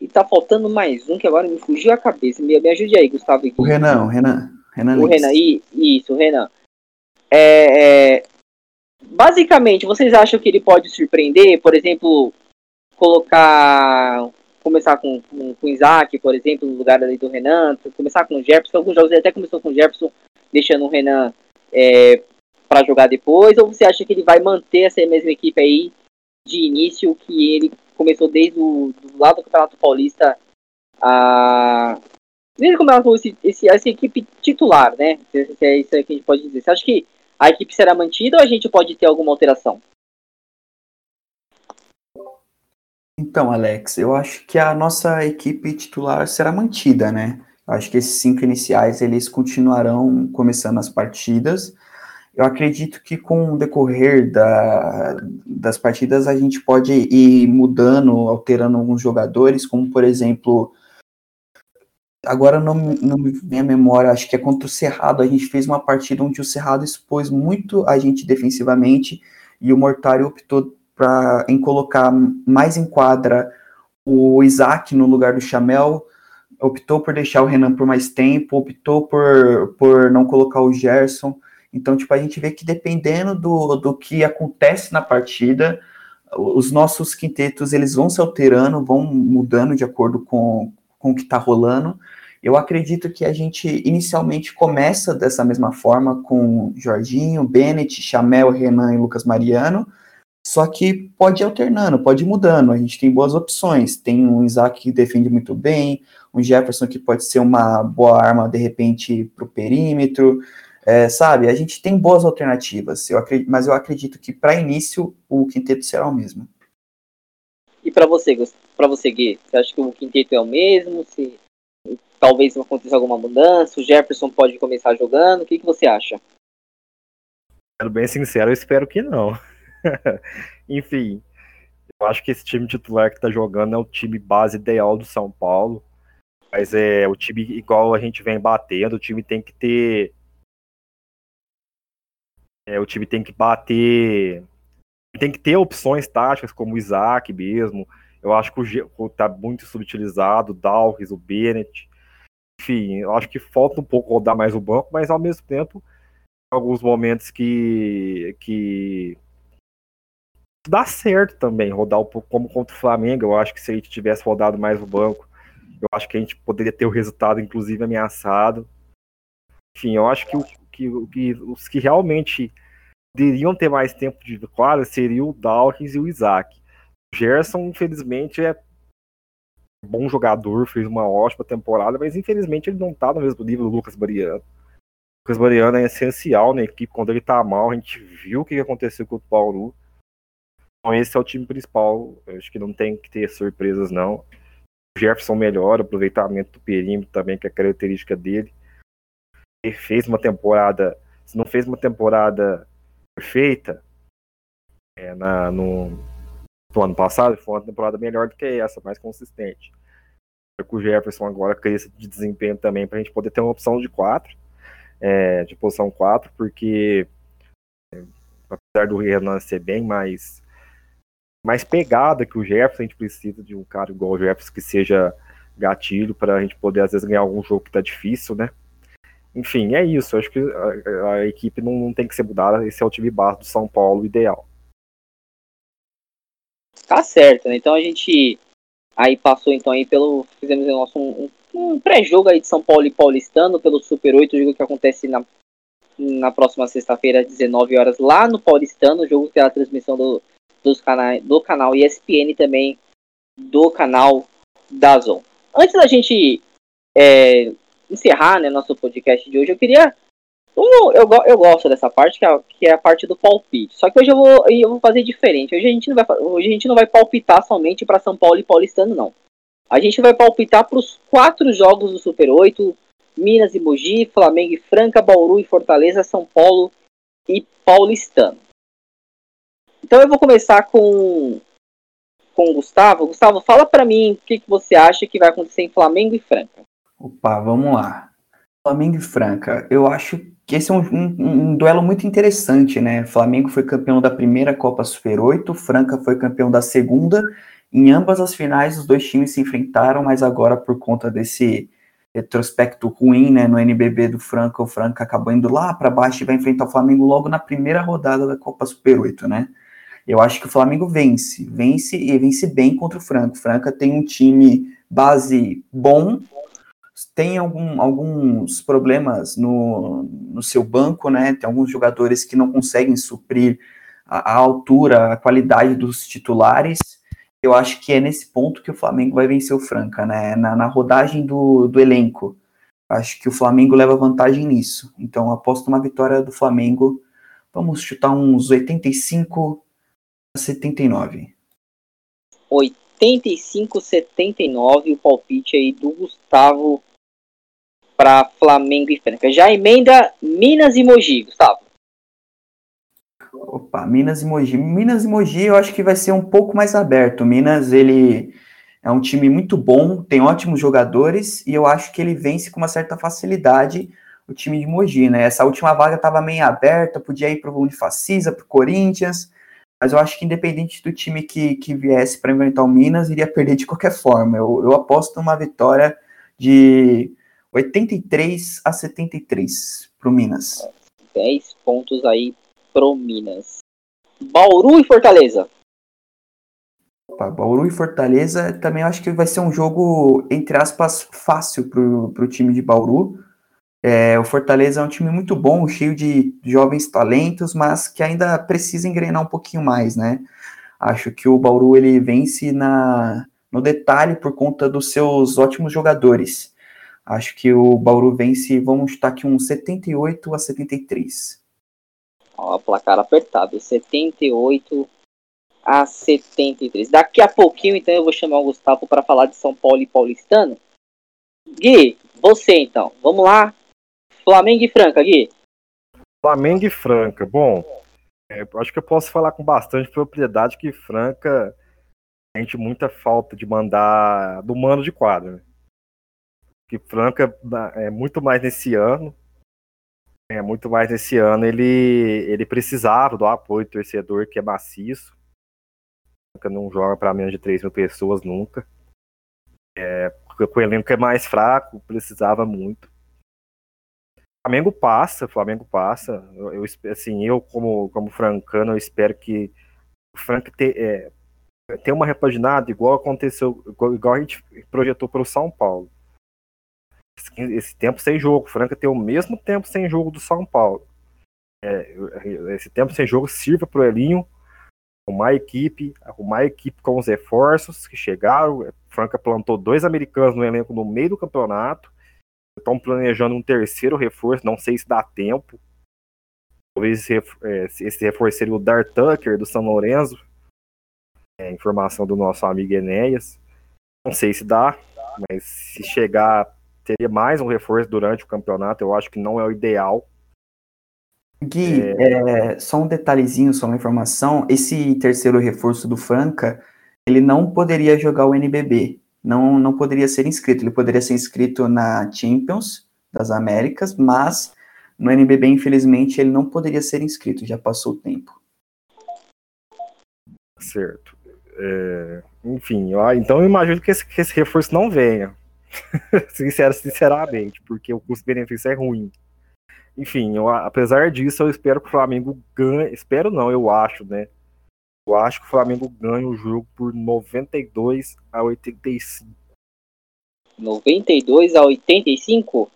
e tá faltando mais um que agora me fugiu a cabeça. Me, me ajude aí, Gustavo. O Renan, o Renan. Renan o Renan, isso, o Renan. É, é, basicamente, vocês acham que ele pode surpreender? Por exemplo, colocar. Começar com, com, com o Isaac, por exemplo, no lugar ali do Renan, começar com o Jefferson. Alguns jogos ele até começou com o Jefferson, deixando o Renan é, para jogar depois. Ou você acha que ele vai manter essa mesma equipe aí de início que ele começou desde o do lado do Campeonato Paulista a. Desde como ela esse, esse, essa equipe titular, né? Se é isso que a gente pode dizer. Você acha que a equipe será mantida ou a gente pode ter alguma alteração? Então, Alex, eu acho que a nossa equipe titular será mantida, né? Acho que esses cinco iniciais eles continuarão começando as partidas. Eu acredito que com o decorrer da, das partidas a gente pode ir mudando, alterando alguns jogadores, como por exemplo Agora não, não me vem a memória, acho que é contra o Cerrado. A gente fez uma partida onde o Cerrado expôs muito a gente defensivamente e o Mortário optou pra, em colocar mais em quadra o Isaac no lugar do Chamel, optou por deixar o Renan por mais tempo, optou por, por não colocar o Gerson. Então, tipo, a gente vê que dependendo do, do que acontece na partida, os nossos quintetos eles vão se alterando, vão mudando de acordo com, com o que está rolando. Eu acredito que a gente inicialmente começa dessa mesma forma com Jorginho, Bennett, Chamel, Renan e Lucas Mariano, só que pode ir alternando, pode ir mudando. A gente tem boas opções. Tem um Isaac que defende muito bem, um Jefferson que pode ser uma boa arma de repente para o perímetro. É, sabe, a gente tem boas alternativas, eu acredito, mas eu acredito que para início o quinteto será o mesmo. E para você, para você, Gui, você acha que o quinteto é o mesmo? Se talvez aconteça alguma mudança? O Jefferson pode começar jogando? O que, que você acha? Sendo bem sincero, eu espero que não. Enfim, eu acho que esse time titular que tá jogando é o time base ideal do São Paulo. Mas é o time igual a gente vem batendo, o time tem que ter. É, o time tem que bater tem que ter opções táticas, como o Isaac mesmo. Eu acho que o G tá muito subutilizado, o Dalris, o Bennett. Enfim, eu acho que falta um pouco rodar mais o banco, mas ao mesmo tempo, alguns momentos que, que dá certo também rodar um pouco como contra o Flamengo. Eu acho que se a gente tivesse rodado mais o banco, eu acho que a gente poderia ter o resultado, inclusive, ameaçado. Enfim, eu acho que, que, que os que realmente poderiam ter mais tempo de quadra seria o Dawkins e o Isaac. O Gerson, infelizmente, é bom jogador, fez uma ótima temporada, mas infelizmente ele não está no mesmo nível do Lucas Mariano. O Lucas Mariano é essencial na equipe, quando ele está mal, a gente viu o que aconteceu com o Paulo. Então esse é o time principal, Eu acho que não tem que ter surpresas não. Jefferson melhora, aproveitamento do perímetro também, que é característica dele. fez uma temporada, se não fez uma temporada perfeita é, na, no, no, ano passado, foi uma temporada melhor do que essa, mais consistente. O Jefferson agora cresça de desempenho também para a gente poder ter uma opção de quatro, é, de posição 4, porque é, apesar do Renan ser bem mais mais pegada que o Jefferson, a gente precisa de um cara igual o Jefferson que seja gatilho para a gente poder às vezes ganhar algum jogo que tá difícil, né? Enfim, é isso. Acho que a, a equipe não, não, tem que ser mudada. Esse é o time base do São Paulo ideal. Tá certo, né? Então a gente aí passou então aí pelo fizemos o nosso um, um pré-jogo aí de São Paulo e Paulistano pelo Super 8, jogo que acontece na na próxima sexta-feira às 19 horas lá no Paulistano, jogo que é a transmissão do, dos canais, do canal ESPN também do canal Dazon. Antes da gente é, encerrar né, nosso podcast de hoje, eu queria. Eu, eu, eu gosto dessa parte, que é, que é, a parte do palpite. Só que hoje eu vou, eu vou fazer diferente. Hoje a gente não vai, hoje a gente não vai palpitar somente para São Paulo e Paulistano, não. A gente vai palpitar para os quatro jogos do Super 8, Minas e Mogi, Flamengo e Franca, Bauru e Fortaleza, São Paulo e Paulistano. Então eu vou começar com com o Gustavo. Gustavo, fala para mim o que, que você acha que vai acontecer em Flamengo e Franca. Opa, vamos lá. Flamengo e Franca, eu acho que esse é um, um, um, duelo muito interessante, né? Flamengo foi campeão da primeira Copa Super 8, Franca foi campeão da segunda. Em ambas as finais, os dois times se enfrentaram, mas agora, por conta desse retrospecto ruim, né, no NBB do Franca, o Franca acabou indo lá para baixo e vai enfrentar o Flamengo logo na primeira rodada da Copa Super 8, né? Eu acho que o Flamengo vence, vence e vence bem contra o Franca. O Franca tem um time base bom, tem algum, alguns problemas no, no seu banco, né? Tem alguns jogadores que não conseguem suprir a, a altura, a qualidade dos titulares eu acho que é nesse ponto que o Flamengo vai vencer o Franca, né? Na, na rodagem do, do elenco. Acho que o Flamengo leva vantagem nisso. Então, aposto uma vitória do Flamengo. Vamos chutar uns 85 a 79. 85 79 o palpite aí do Gustavo para Flamengo e Franca. Já emenda Minas e Mogi, Gustavo. Opa, Minas e Mogi. Minas e Mogi eu acho que vai ser um pouco mais aberto. Minas, ele é um time muito bom, tem ótimos jogadores e eu acho que ele vence com uma certa facilidade o time de Mogi, né? Essa última vaga estava meio aberta, podia ir para o Unifacisa, para o Corinthians, mas eu acho que independente do time que, que viesse para enfrentar o Minas, iria perder de qualquer forma. Eu, eu aposto uma vitória de 83 a 73 para o Minas. 10 pontos aí pro Minas. Bauru e Fortaleza. Opa, Bauru e Fortaleza também acho que vai ser um jogo, entre aspas, fácil pro, pro time de Bauru. É, o Fortaleza é um time muito bom, cheio de jovens talentos, mas que ainda precisa engrenar um pouquinho mais, né? Acho que o Bauru ele vence na, no detalhe por conta dos seus ótimos jogadores. Acho que o Bauru vence, vamos estar aqui um 78 a 73. Ó, placar apertado, 78 a 73. Daqui a pouquinho, então, eu vou chamar o Gustavo para falar de São Paulo e Paulistano. Gui, você então, vamos lá. Flamengo e Franca, Gui. Flamengo e Franca, bom, é, acho que eu posso falar com bastante propriedade que Franca sente muita falta de mandar do mano de quadro. Né? Que Franca é muito mais nesse ano é, muito mais esse ano ele, ele precisava do apoio do torcedor que é maciço. Nunca não joga para menos de 3 mil pessoas nunca. É, com o elenco é mais fraco, precisava muito. O Flamengo passa, o Flamengo passa. Eu, eu, assim, eu como, como francano, eu espero que o Frank te, é, tenha uma repaginada igual aconteceu, igual, igual a gente projetou para o São Paulo esse tempo sem jogo. Franca tem o mesmo tempo sem jogo do São Paulo. É, esse tempo sem jogo sirva para o Elinho arrumar a equipe, arrumar a equipe com os reforços que chegaram. Franca plantou dois americanos no elenco no meio do campeonato. Estão planejando um terceiro reforço, não sei se dá tempo. Talvez esse reforço seria o Dar Tucker do São Lourenço. É, informação do nosso amigo Enéas. Não sei se dá, mas se chegar teria mais um reforço durante o campeonato. Eu acho que não é o ideal. Gui, é... É, só um detalhezinho, só uma informação. Esse terceiro reforço do Franca, ele não poderia jogar o NBB. Não, não poderia ser inscrito. Ele poderia ser inscrito na Champions das Américas, mas no NBB, infelizmente, ele não poderia ser inscrito. Já passou o tempo. Certo. É, enfim, eu, então eu imagino que esse, que esse reforço não venha. Sincero, sinceramente, porque o custo-benefício é ruim. Enfim, eu, apesar disso, eu espero que o Flamengo ganhe. Espero não, eu acho, né? Eu acho que o Flamengo ganha o jogo por 92 a 85. 92 a 85?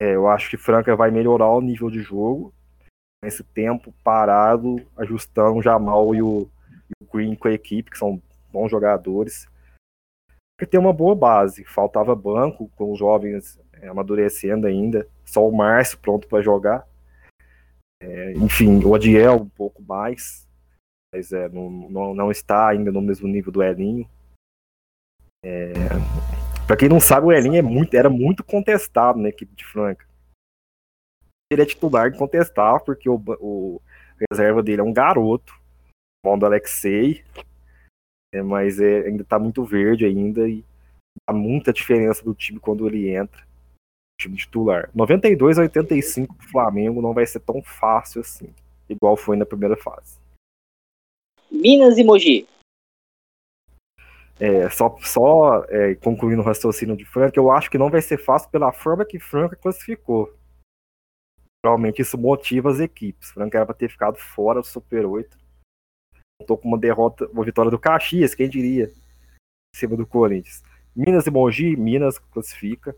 É, eu acho que Franca vai melhorar o nível de jogo. Nesse tempo parado, ajustando o Jamal e o, e o Green com a equipe, que são bons jogadores. Porque tem uma boa base. Faltava banco, com os jovens é, amadurecendo ainda. Só o Márcio pronto para jogar. É, enfim, o Adiel um pouco mais, mas é, não, não, não, está ainda no mesmo nível do Elinho. É, para quem não sabe, o Elinho é muito, era muito contestado na equipe de Franca. Ele é titular incontestável, porque o, o reserva dele é um garoto, bom do Alexei, é, mas é, ainda está muito verde ainda e há muita diferença do time quando ele entra time titular. 92 a 85 do Flamengo não vai ser tão fácil assim, igual foi na primeira fase. Minas e Mogi. É, só só é, concluindo o raciocínio de Franca, eu acho que não vai ser fácil pela forma que Franca classificou. Provavelmente isso motiva as equipes. Franca era para ter ficado fora do Super 8. Estou com uma derrota, uma vitória do Caxias, quem diria? Em cima do Corinthians. Minas e Mogi, Minas classifica.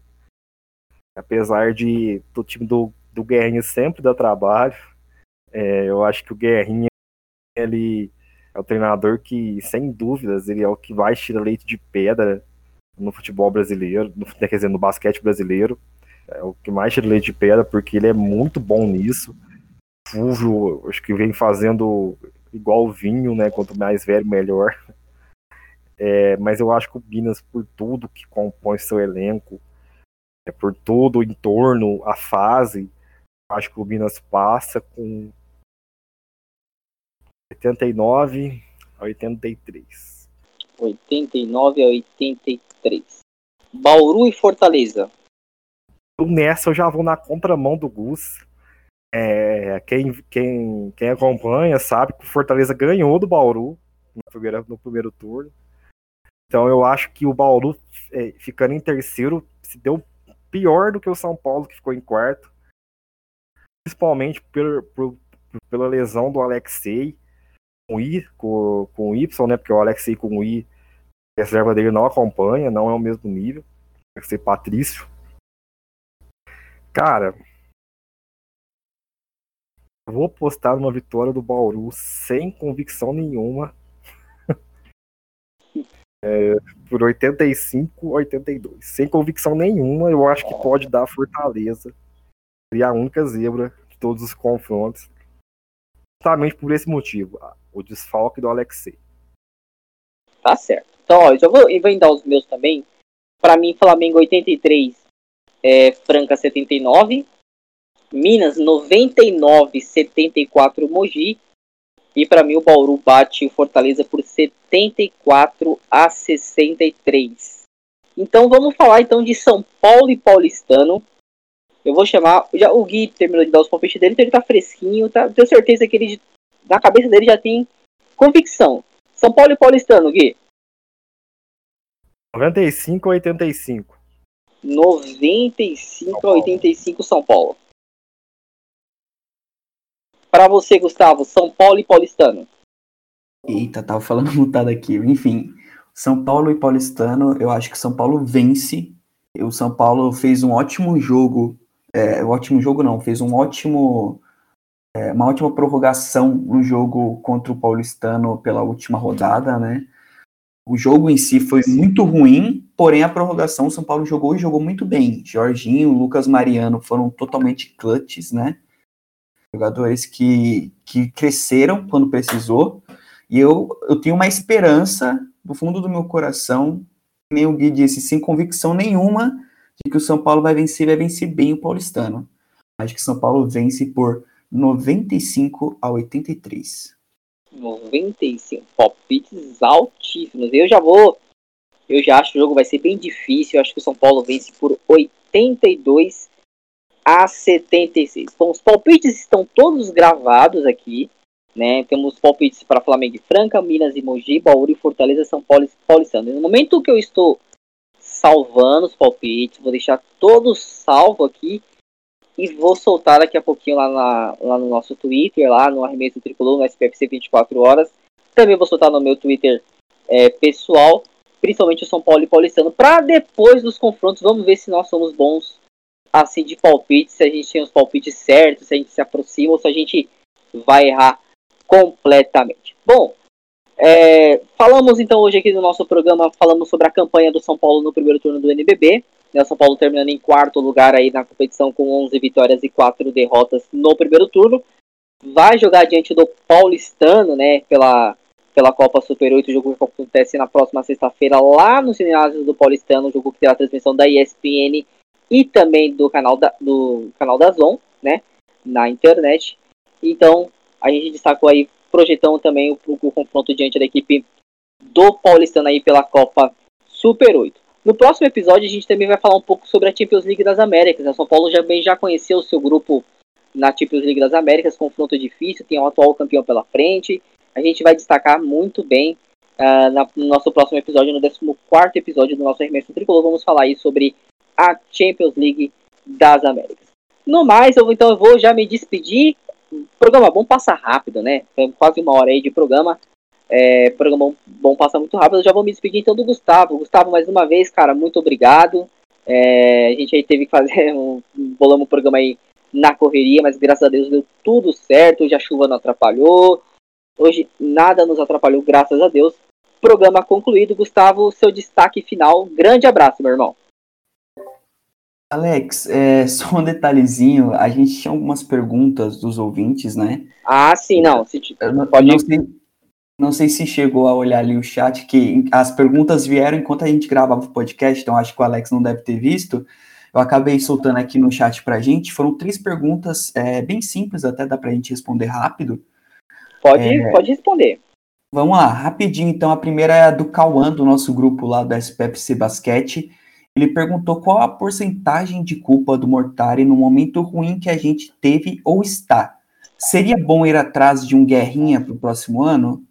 Apesar de o time do, do Guerrinha sempre dar trabalho, é, eu acho que o Guerrinha ele é o treinador que, sem dúvidas, ele é o que mais tira leite de pedra no futebol brasileiro, no, quer dizer, no basquete brasileiro. É o que mais tira leite de pedra, porque ele é muito bom nisso. Fulvio, acho que vem fazendo igual vinho, né? Quanto mais velho, melhor. É, mas eu acho que o Minas, por tudo que compõe seu elenco, é por todo o entorno, a fase. Acho que o Minas passa com 89 a 83. 89 a 83. Bauru e Fortaleza. Nessa eu já vou na contramão do Gus. É, quem, quem, quem acompanha sabe que o Fortaleza ganhou do Bauru no primeiro, no primeiro turno. Então eu acho que o Bauru, é, ficando em terceiro, se deu pior do que o São Paulo, que ficou em quarto. Principalmente por, por, pela lesão do Alexei I, com, com Y, né? Porque o Alexei com I, a reserva dele não acompanha, não é o mesmo nível. Alexei Patrício. Cara, vou postar uma vitória do Bauru sem convicção nenhuma. É, por 85 82. Sem convicção nenhuma, eu acho que pode dar Fortaleza. Seria a única zebra de todos os confrontos. Justamente por esse motivo, o desfalque do Alexei. Tá certo. Então, ó, eu já vou dar os meus também. Para mim, Flamengo 83, é, Franca 79, Minas 99, 74 Mogi e para mim o Bauru bate o Fortaleza por 74 a 63. Então vamos falar então de São Paulo e Paulistano. Eu vou chamar. Já, o Gui terminou de dar os palpites dele, então ele tá fresquinho. Tá, tenho certeza que ele na cabeça dele já tem convicção. São Paulo e Paulistano, Gui. 95 a 85. 95 a 85 São Paulo. Para você, Gustavo, São Paulo e Paulistano. Eita, tava falando mutado aqui. Enfim, São Paulo e Paulistano, eu acho que São Paulo vence. O São Paulo fez um ótimo jogo. É, um ótimo jogo não, fez um ótimo. É, uma ótima prorrogação no jogo contra o Paulistano pela última rodada, né? O jogo em si foi muito ruim, porém a prorrogação o São Paulo jogou e jogou muito bem. Jorginho, Lucas Mariano foram totalmente clutches, né? jogadores que, que cresceram quando precisou, e eu, eu tenho uma esperança do fundo do meu coração, nem o Gui disse, sem convicção nenhuma, de que o São Paulo vai vencer, vai vencer bem o paulistano. Acho que o São Paulo vence por 95 a 83. 95 palpites altíssimos. Eu já vou. Eu já acho que o jogo vai ser bem difícil. Eu acho que o São Paulo vence por 82 a 76. Então, os palpites estão todos gravados aqui. Né? Temos palpites para Flamengo e Franca, Minas e Mogi, Bauru e Fortaleza, São Paulo e Paulistano. No momento que eu estou salvando os palpites, vou deixar todos salvo aqui e vou soltar daqui a pouquinho lá, na, lá no nosso Twitter, lá no Arremesso Tricolor, no SPFC 24 horas. Também vou soltar no meu Twitter é, pessoal, principalmente o São Paulo e Paulistano, para depois dos confrontos, vamos ver se nós somos bons assim de palpites, se a gente tem os palpites certos, se a gente se aproxima ou se a gente vai errar completamente. Bom, é, falamos então hoje aqui no nosso programa, falamos sobre a campanha do São Paulo no primeiro turno do NBB. Né, o São Paulo terminando em quarto lugar aí na competição com 11 vitórias e 4 derrotas no primeiro turno. Vai jogar diante do Paulistano, né, pela, pela Copa Super 8, jogo que acontece na próxima sexta-feira lá no ginásios do Paulistano, jogo que terá transmissão da ESPN e também do canal da, do canal da Zon, né, na internet. Então, a gente destacou aí, projetando também o, o confronto diante da equipe do Paulistano aí pela Copa Super 8. No próximo episódio, a gente também vai falar um pouco sobre a Champions League das Américas. A São Paulo já, bem, já conheceu o seu grupo na Champions League das Américas, confronto difícil, tem o atual campeão pela frente. A gente vai destacar muito bem uh, na, no nosso próximo episódio, no 14 episódio do nosso Arremesso Tricolor. Vamos falar aí sobre a Champions League das Américas. No mais, eu, então eu vou já me despedir. Programa bom passa rápido, né? Quase uma hora aí de programa. É, programa bom, bom passa muito rápido. Eu já vou me despedir então do Gustavo. Gustavo, mais uma vez, cara, muito obrigado. É, a gente aí teve que fazer um. Bolamos o programa aí na correria, mas graças a Deus deu tudo certo. Hoje a chuva não atrapalhou. Hoje nada nos atrapalhou, graças a Deus. Programa concluído. Gustavo, seu destaque final. Grande abraço, meu irmão. Alex, é, só um detalhezinho, a gente tinha algumas perguntas dos ouvintes, né? Ah, sim, não. Se, não, pode... não, sei, não sei se chegou a olhar ali o chat, que as perguntas vieram enquanto a gente gravava o podcast, então acho que o Alex não deve ter visto. Eu acabei soltando aqui no chat pra gente. Foram três perguntas é, bem simples, até dá pra gente responder rápido. Pode, é, pode responder. Vamos lá, rapidinho. Então, a primeira é a do Cauã, do nosso grupo lá do SPFC Basquete. Ele perguntou qual a porcentagem de culpa do Mortari no momento ruim que a gente teve ou está. Seria bom ir atrás de um guerrinha para o próximo ano?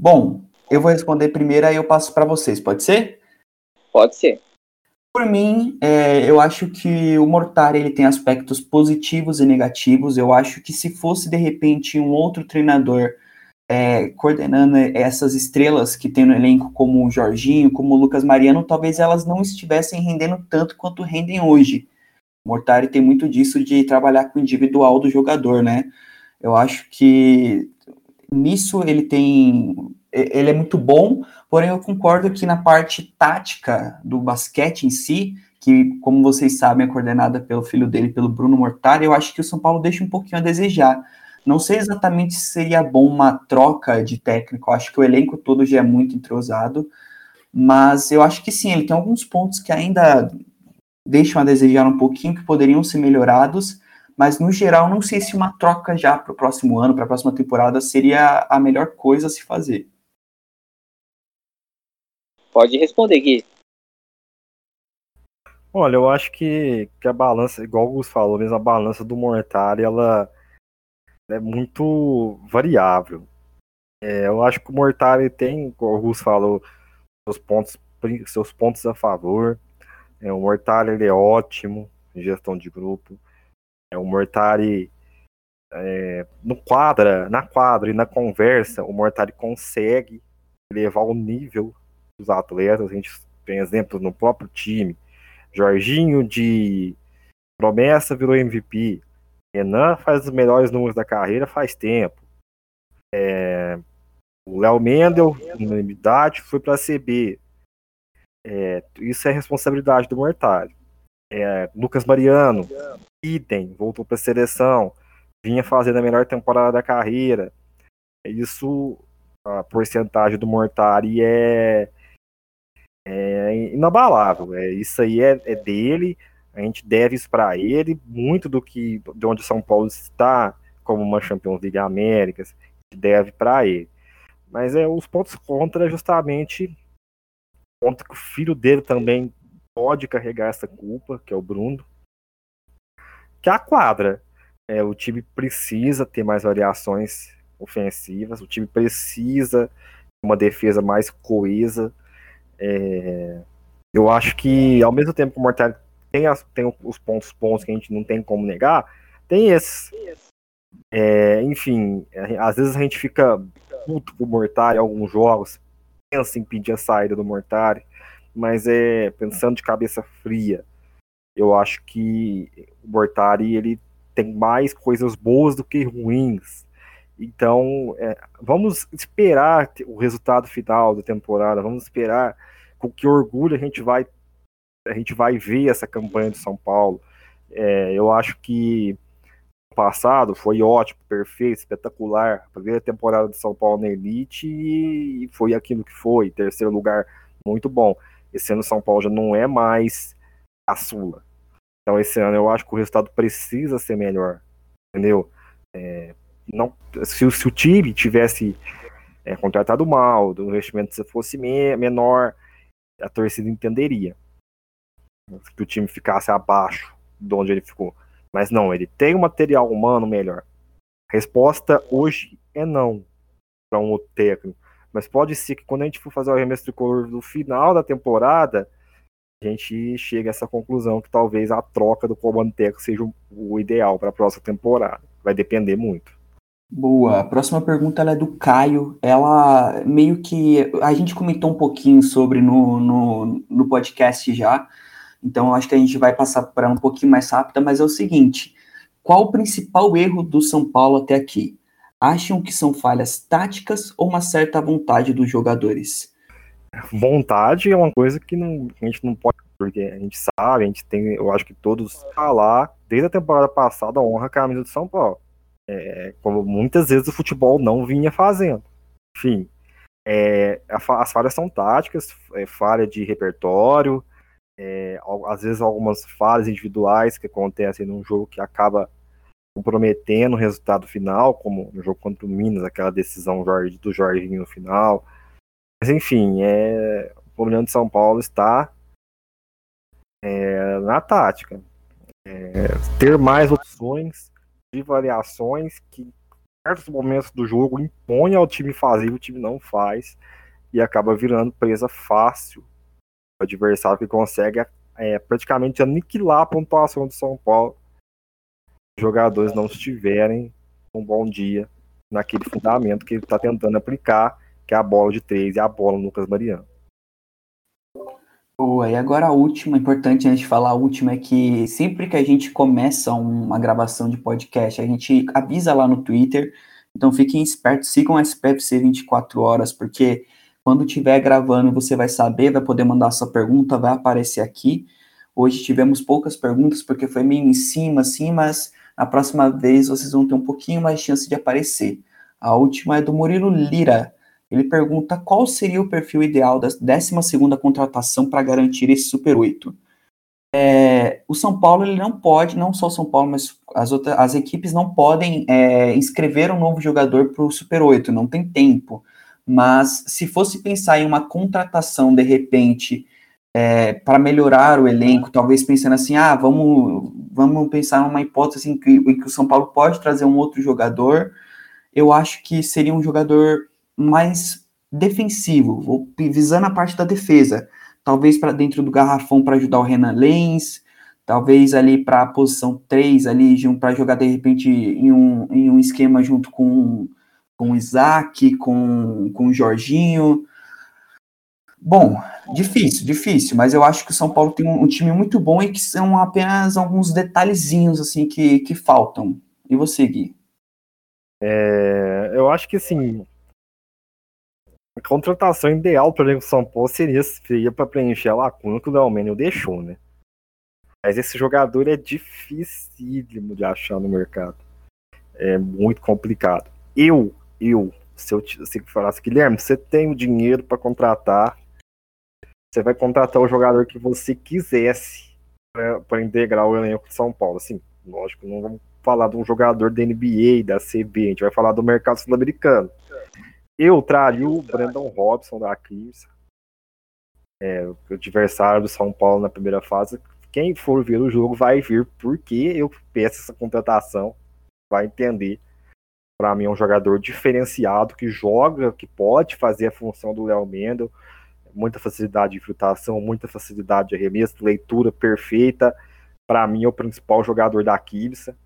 Bom, eu vou responder primeiro, aí eu passo para vocês, pode ser? Pode ser. Por mim, é, eu acho que o Mortari ele tem aspectos positivos e negativos. Eu acho que se fosse de repente um outro treinador é, coordenando essas estrelas que tem no elenco, como o Jorginho, como o Lucas Mariano, talvez elas não estivessem rendendo tanto quanto rendem hoje. O Mortari tem muito disso de trabalhar com o individual do jogador, né? Eu acho que nisso ele tem. Ele é muito bom, porém eu concordo que na parte tática do basquete em si, que, como vocês sabem, é coordenada pelo filho dele, pelo Bruno Mortari, eu acho que o São Paulo deixa um pouquinho a desejar. Não sei exatamente se seria bom uma troca de técnico, acho que o elenco todo já é muito entrosado, mas eu acho que sim, ele tem alguns pontos que ainda deixam a desejar um pouquinho, que poderiam ser melhorados, mas no geral não sei se uma troca já para o próximo ano, para a próxima temporada, seria a melhor coisa a se fazer. Pode responder, Gui. Olha, eu acho que, que a balança, igual o Gus falou, mesmo a balança do Mortari, ela é muito variável. É, eu acho que o Mortari tem, como o Gus falou, seus pontos, seus pontos a favor. É, o Mortari ele é ótimo em gestão de grupo. É, o Mortari é, no quadra, na quadra e na conversa, o Mortari consegue elevar o nível dos atletas. A gente tem exemplos no próprio time. Jorginho de promessa virou MVP. Renan faz os melhores números da carreira faz tempo. É, o Léo Mendel, unanimidade, foi para a CB. É, isso é responsabilidade do Mortalho. É, Lucas Mariano, idem, voltou para a seleção, vinha fazendo a melhor temporada da carreira. Isso, a porcentagem do Mortari é, é é inabalável. É, isso aí é, é dele, a gente deve isso para ele. Muito do que de onde São Paulo está, como uma Champions League Américas, deve para ele. Mas é os pontos contra é justamente conta que o filho dele também pode carregar essa culpa, que é o Bruno. Que é a quadra. É, o time precisa ter mais variações ofensivas, o time precisa uma defesa mais coesa. É, eu acho que, ao mesmo tempo que o Mortari tem, as, tem os pontos bons que a gente não tem como negar, tem esses. É, enfim, às vezes a gente fica puto com o Mortari em alguns jogos, pensa em pedir a saída do Mortari, mas é pensando de cabeça fria. Eu acho que o Mortari ele tem mais coisas boas do que ruins. Então, é, vamos esperar o resultado final da temporada, vamos esperar com que orgulho a gente vai a gente vai ver essa campanha de São Paulo. É, eu acho que o passado foi ótimo, perfeito, espetacular. A primeira temporada de São Paulo na Elite e foi aquilo que foi. Terceiro lugar, muito bom. Esse ano São Paulo já não é mais a Sula. Então esse ano eu acho que o resultado precisa ser melhor. Entendeu? É, não, se, se, o time tivesse é, contratado mal, o investimento fosse me, menor, a torcida entenderia. Que o time ficasse abaixo de onde ele ficou. Mas não, ele tem um material humano melhor. Resposta hoje é não para um outro técnico. Mas pode ser que quando a gente for fazer o arremesso tricolor no final da temporada, a gente chega a essa conclusão que talvez a troca do comando seja o ideal para a próxima temporada. Vai depender muito. Boa. A próxima pergunta é do Caio. Ela meio que. A gente comentou um pouquinho sobre no, no, no podcast já. Então acho que a gente vai passar para um pouquinho mais rápida, mas é o seguinte: qual o principal erro do São Paulo até aqui? acham que são falhas táticas ou uma certa vontade dos jogadores? Vontade é uma coisa que não, a gente não pode, porque a gente sabe, a gente tem, eu acho que todos tá lá, desde a temporada passada, honra a camisa do São Paulo. É, como muitas vezes o futebol não vinha fazendo. Enfim, é, as falhas são táticas, é, falha de repertório, é, às vezes algumas falhas individuais que acontecem num jogo que acaba comprometendo o resultado final, como no jogo contra o Minas, aquela decisão do Jorginho no final. Mas enfim, é, o problema de São Paulo está é, na tática. É, ter mais opções de variações que em certos momentos do jogo impõe ao time fazer, o time não faz e acaba virando presa fácil. Adversário que consegue é, praticamente aniquilar a pontuação de São Paulo jogadores não estiverem um bom dia naquele fundamento que ele está tentando aplicar, que é a bola de três e a bola no Lucas Mariano. Boa, e agora a última, importante antes de falar a última, é que sempre que a gente começa uma gravação de podcast, a gente avisa lá no Twitter, então fiquem espertos, sigam o SPFC 24 horas, porque quando estiver gravando você vai saber, vai poder mandar sua pergunta, vai aparecer aqui. Hoje tivemos poucas perguntas, porque foi meio em cima, assim, mas a próxima vez vocês vão ter um pouquinho mais de chance de aparecer. A última é do Murilo Lira. Ele pergunta qual seria o perfil ideal da 12 contratação para garantir esse Super 8. É, o São Paulo ele não pode, não só o São Paulo, mas as, outras, as equipes não podem é, inscrever um novo jogador para o Super 8, não tem tempo. Mas se fosse pensar em uma contratação de repente é, para melhorar o elenco, talvez pensando assim, ah, vamos, vamos pensar numa hipótese em que, em que o São Paulo pode trazer um outro jogador, eu acho que seria um jogador mais defensivo, visando a parte da defesa, talvez para dentro do garrafão para ajudar o Renan Lenz, talvez ali para a posição 3 ali para jogar de repente em um, em um esquema junto com, com Isaac, com, com o Jorginho, Bom, difícil, difícil, mas eu acho que o São Paulo tem um, um, time muito bom e que são apenas alguns detalhezinhos assim que, que faltam. E você, Gui? É, eu acho que assim, a contratação ideal para o São Paulo seria, seria para preencher a lacuna que o Dalmênio deixou, né? Mas esse jogador é dificílimo de achar no mercado. É muito complicado. Eu, eu, se eu se falasse, Guilherme, você tem o dinheiro para contratar você vai contratar o jogador que você quisesse para integrar o elenco de São Paulo. Assim, lógico, não vamos falar de um jogador da NBA, da CB, a gente vai falar do mercado sul-americano. Eu traria o Brandon Robson da Cris, é, o adversário do São Paulo na primeira fase. Quem for ver o jogo vai ver porque eu peço essa contratação, vai entender. Para mim é um jogador diferenciado que joga, que pode fazer a função do Léo Mendel, muita facilidade de infiltração, muita facilidade de arremesso, leitura perfeita. Para mim é o principal jogador da Kibsa.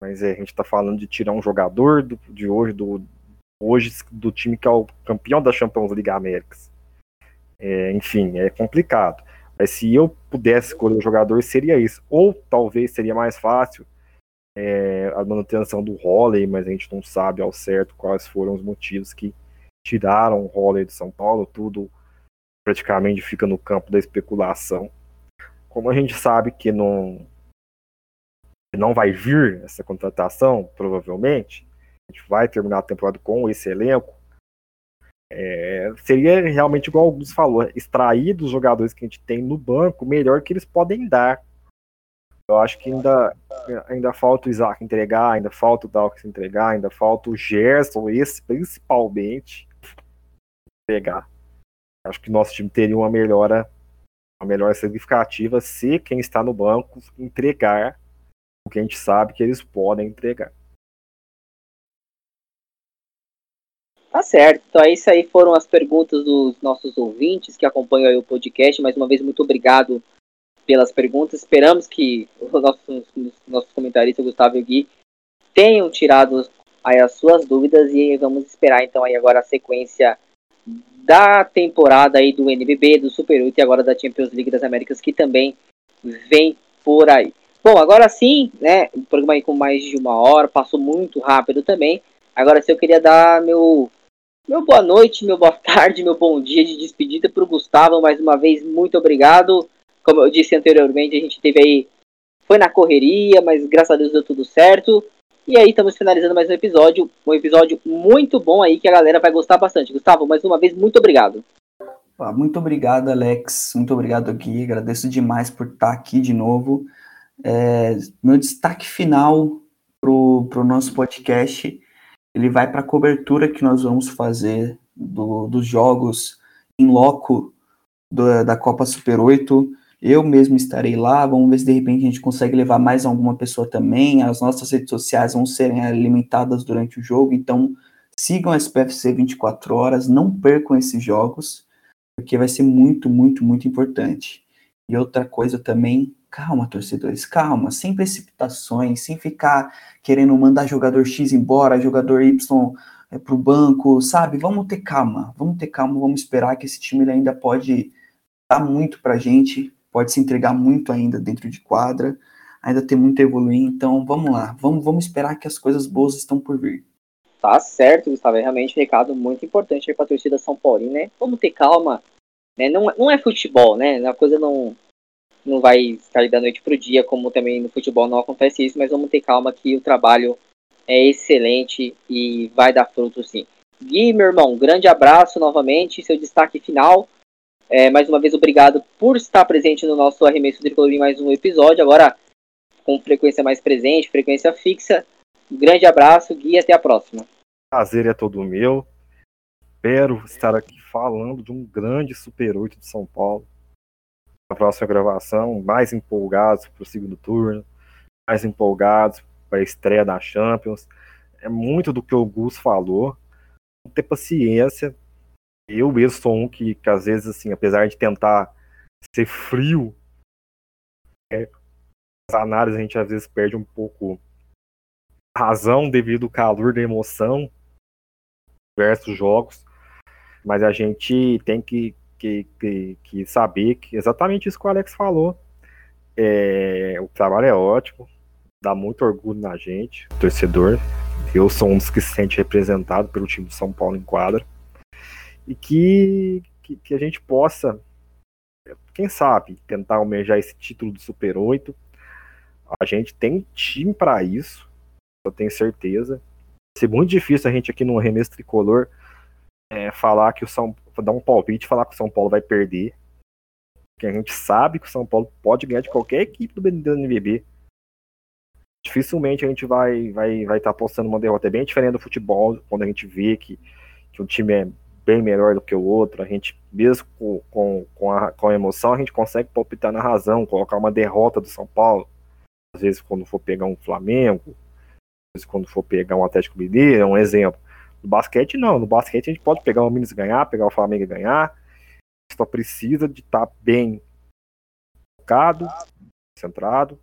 Mas é, a gente está falando de tirar um jogador do, de hoje, do, hoje do time que é o campeão da Champions League Américas. É, enfim, é complicado. Mas se eu pudesse escolher um jogador, seria isso. Ou talvez seria mais fácil é, a manutenção do Holley, mas a gente não sabe ao certo quais foram os motivos que tiraram o Holley de São Paulo. Tudo praticamente fica no campo da especulação. Como a gente sabe que não, não vai vir essa contratação, provavelmente, a gente vai terminar a temporada com esse elenco, é, seria realmente igual alguns falou, extrair dos jogadores que a gente tem no banco o melhor que eles podem dar. Eu acho que ainda, ainda falta o Isaac entregar, ainda falta o Dawkins entregar, ainda falta o Gerson, esse principalmente, pegar. Acho que nosso time teria uma melhora, uma melhora significativa se quem está no banco entregar o que a gente sabe que eles podem entregar. Tá certo. Então, isso aí foram as perguntas dos nossos ouvintes que acompanham o podcast. Mais uma vez, muito obrigado pelas perguntas. Esperamos que os nossos, nossos comentaristas, Gustavo e Gui, tenham tirado aí as suas dúvidas e vamos esperar então aí agora a sequência da temporada aí do NBB, do Super 8 e agora da Champions League das Américas que também vem por aí. Bom, agora sim, né, o programa aí com mais de uma hora, passou muito rápido também. Agora sim eu queria dar meu meu boa noite, meu boa tarde, meu bom dia de despedida para o Gustavo. Mais uma vez, muito obrigado. Como eu disse anteriormente, a gente teve aí. Foi na correria, mas graças a Deus deu tudo certo. E aí, estamos finalizando mais um episódio. Um episódio muito bom aí que a galera vai gostar bastante. Gustavo, mais uma vez, muito obrigado. Muito obrigado, Alex. Muito obrigado aqui. Agradeço demais por estar aqui de novo. É, meu destaque final para o nosso podcast ele vai para a cobertura que nós vamos fazer do, dos jogos em loco do, da Copa Super 8. Eu mesmo estarei lá, vamos ver se de repente a gente consegue levar mais alguma pessoa também. As nossas redes sociais vão serem alimentadas durante o jogo, então sigam a SPFC 24 horas, não percam esses jogos, porque vai ser muito, muito, muito importante. E outra coisa também, Calma, torcedores, calma, sem precipitações, sem ficar querendo mandar jogador X embora, jogador Y é, para o banco, sabe? Vamos ter calma, vamos ter calma, vamos esperar que esse time ainda pode dar muito para gente, pode se entregar muito ainda dentro de quadra, ainda tem muito a evoluir, então vamos lá, vamos, vamos esperar que as coisas boas estão por vir. Tá certo, Gustavo, é realmente um recado muito importante para a torcida São Paulo, né? Vamos ter calma, né? Não, não é futebol, né? A coisa não não vai sair da noite para o dia, como também no futebol não acontece isso, mas vamos ter calma que o trabalho é excelente e vai dar fruto sim. Gui, meu irmão, grande abraço novamente, seu destaque final. É, mais uma vez, obrigado por estar presente no nosso arremesso tricolor em mais um episódio. Agora, com frequência mais presente, frequência fixa. Um grande abraço, Gui, até a próxima. Prazer é todo meu. Espero estar aqui falando de um grande Super 8 de São Paulo a próxima gravação, mais empolgados para o segundo turno, mais empolgados para a estreia da Champions. É muito do que o Gus falou. Ter paciência. Eu mesmo sou um que, que às vezes, assim, apesar de tentar ser frio, é, as análises a gente às vezes perde um pouco razão devido ao calor da emoção versus jogos. Mas a gente tem que que, que, que saber que exatamente isso que o Alex falou. É, o trabalho é ótimo, dá muito orgulho na gente, torcedor. Eu sou um dos que se sente representado pelo time de São Paulo em quadra. E que, que, que a gente possa, quem sabe, tentar almejar esse título do Super 8. A gente tem time para isso, eu tenho certeza. Vai ser muito difícil a gente aqui no Arremesso Tricolor é, falar que o São dar um palpite falar que o São Paulo vai perder. que a gente sabe que o São Paulo pode ganhar de qualquer equipe do NBB. Dificilmente a gente vai vai vai estar tá postando uma derrota é bem diferente do futebol, quando a gente vê que, que um time é bem melhor do que o outro, a gente, mesmo com, com, com, a, com a emoção, a gente consegue palpitar na razão, colocar uma derrota do São Paulo. Às vezes, quando for pegar um Flamengo, às vezes, quando for pegar um Atlético Mineiro, é um exemplo. No basquete, não. No basquete, a gente pode pegar o Minas e ganhar, pegar o Flamengo e ganhar só precisa de estar tá bem focado, centrado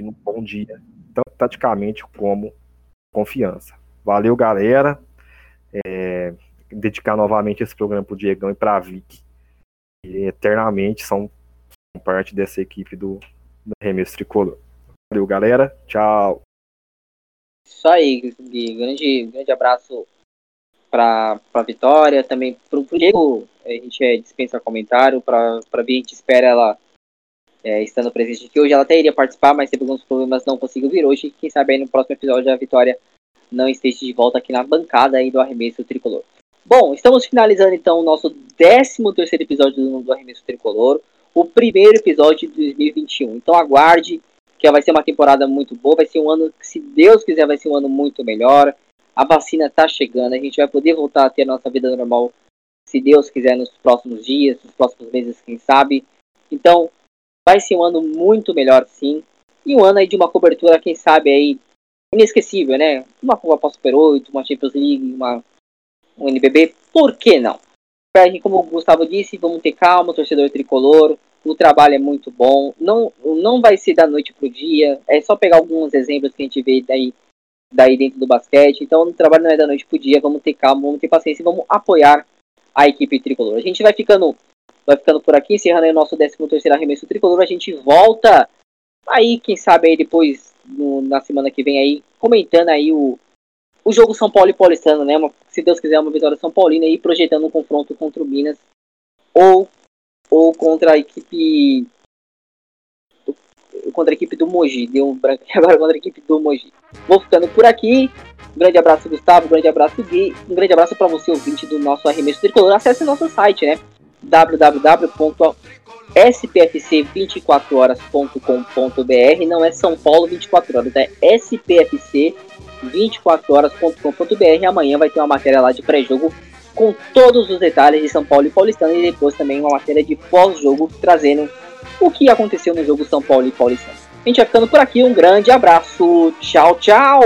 e num bom dia, tanto taticamente como confiança. Valeu, galera. É, dedicar novamente esse programa para o Diegão e para a Vic, que eternamente são, são, parte dessa equipe do, do Remesso Tricolor. Valeu, galera. Tchau. Isso aí, Gui. Grande, grande abraço para a Vitória, também para o Diego a gente é, dispensa comentário. Para a Bia, a gente espera ela é, estando presente aqui. Hoje ela até iria participar, mas teve alguns problemas, não conseguiu vir hoje. Quem sabe aí no próximo episódio a Vitória não esteja de volta aqui na bancada aí do Arremesso Tricolor. Bom, estamos finalizando então o nosso 13 terceiro episódio do, Arremesso Tricolor. O primeiro episódio de 2021. Então aguarde, que vai ser uma temporada muito boa. Vai ser um ano que, se Deus quiser, vai ser um ano muito melhor. A vacina está chegando, a gente vai poder voltar a ter a nossa vida normal se Deus quiser, nos próximos dias, nos próximos meses, quem sabe. Então, vai ser um ano muito melhor, sim. E um ano aí de uma cobertura, quem sabe, aí, inesquecível, né? Uma Copa Super 8, uma Champions League, uma, um NBB, por que não? Como o Gustavo disse, vamos ter calma, torcedor tricolor, o trabalho é muito bom, não, não vai ser da noite pro dia, é só pegar alguns exemplos que a gente vê daí, daí dentro do basquete, então o trabalho não é da noite pro dia, vamos ter calma, vamos ter paciência e vamos apoiar a equipe tricolor. A gente vai ficando, vai ficando por aqui, encerrando o nosso 13 terceiro arremesso tricolor. A gente volta aí, quem sabe aí depois, no, na semana que vem aí, comentando aí o, o jogo São Paulo e Paulistano, né? Uma, se Deus quiser, uma vitória São Paulina aí, projetando um confronto contra o Minas ou, ou contra a equipe contra a equipe do Mogi. Deu um branco agora contra a equipe do Mogi. Vou ficando por aqui. Um grande abraço, Gustavo. Um grande abraço, Gui. Um grande abraço para você, ouvinte do nosso Arremesso Tricolor. Acesse nosso site, né? www.spfc24horas.com.br Não é São Paulo 24 horas, é SPFC 24horas.com.br. Amanhã vai ter uma matéria lá de pré-jogo com todos os detalhes de São Paulo e Paulistano e depois também uma matéria de pós-jogo trazendo o que aconteceu no jogo São Paulo e Paulistano. A gente vai ficando por aqui, um grande abraço, tchau, tchau!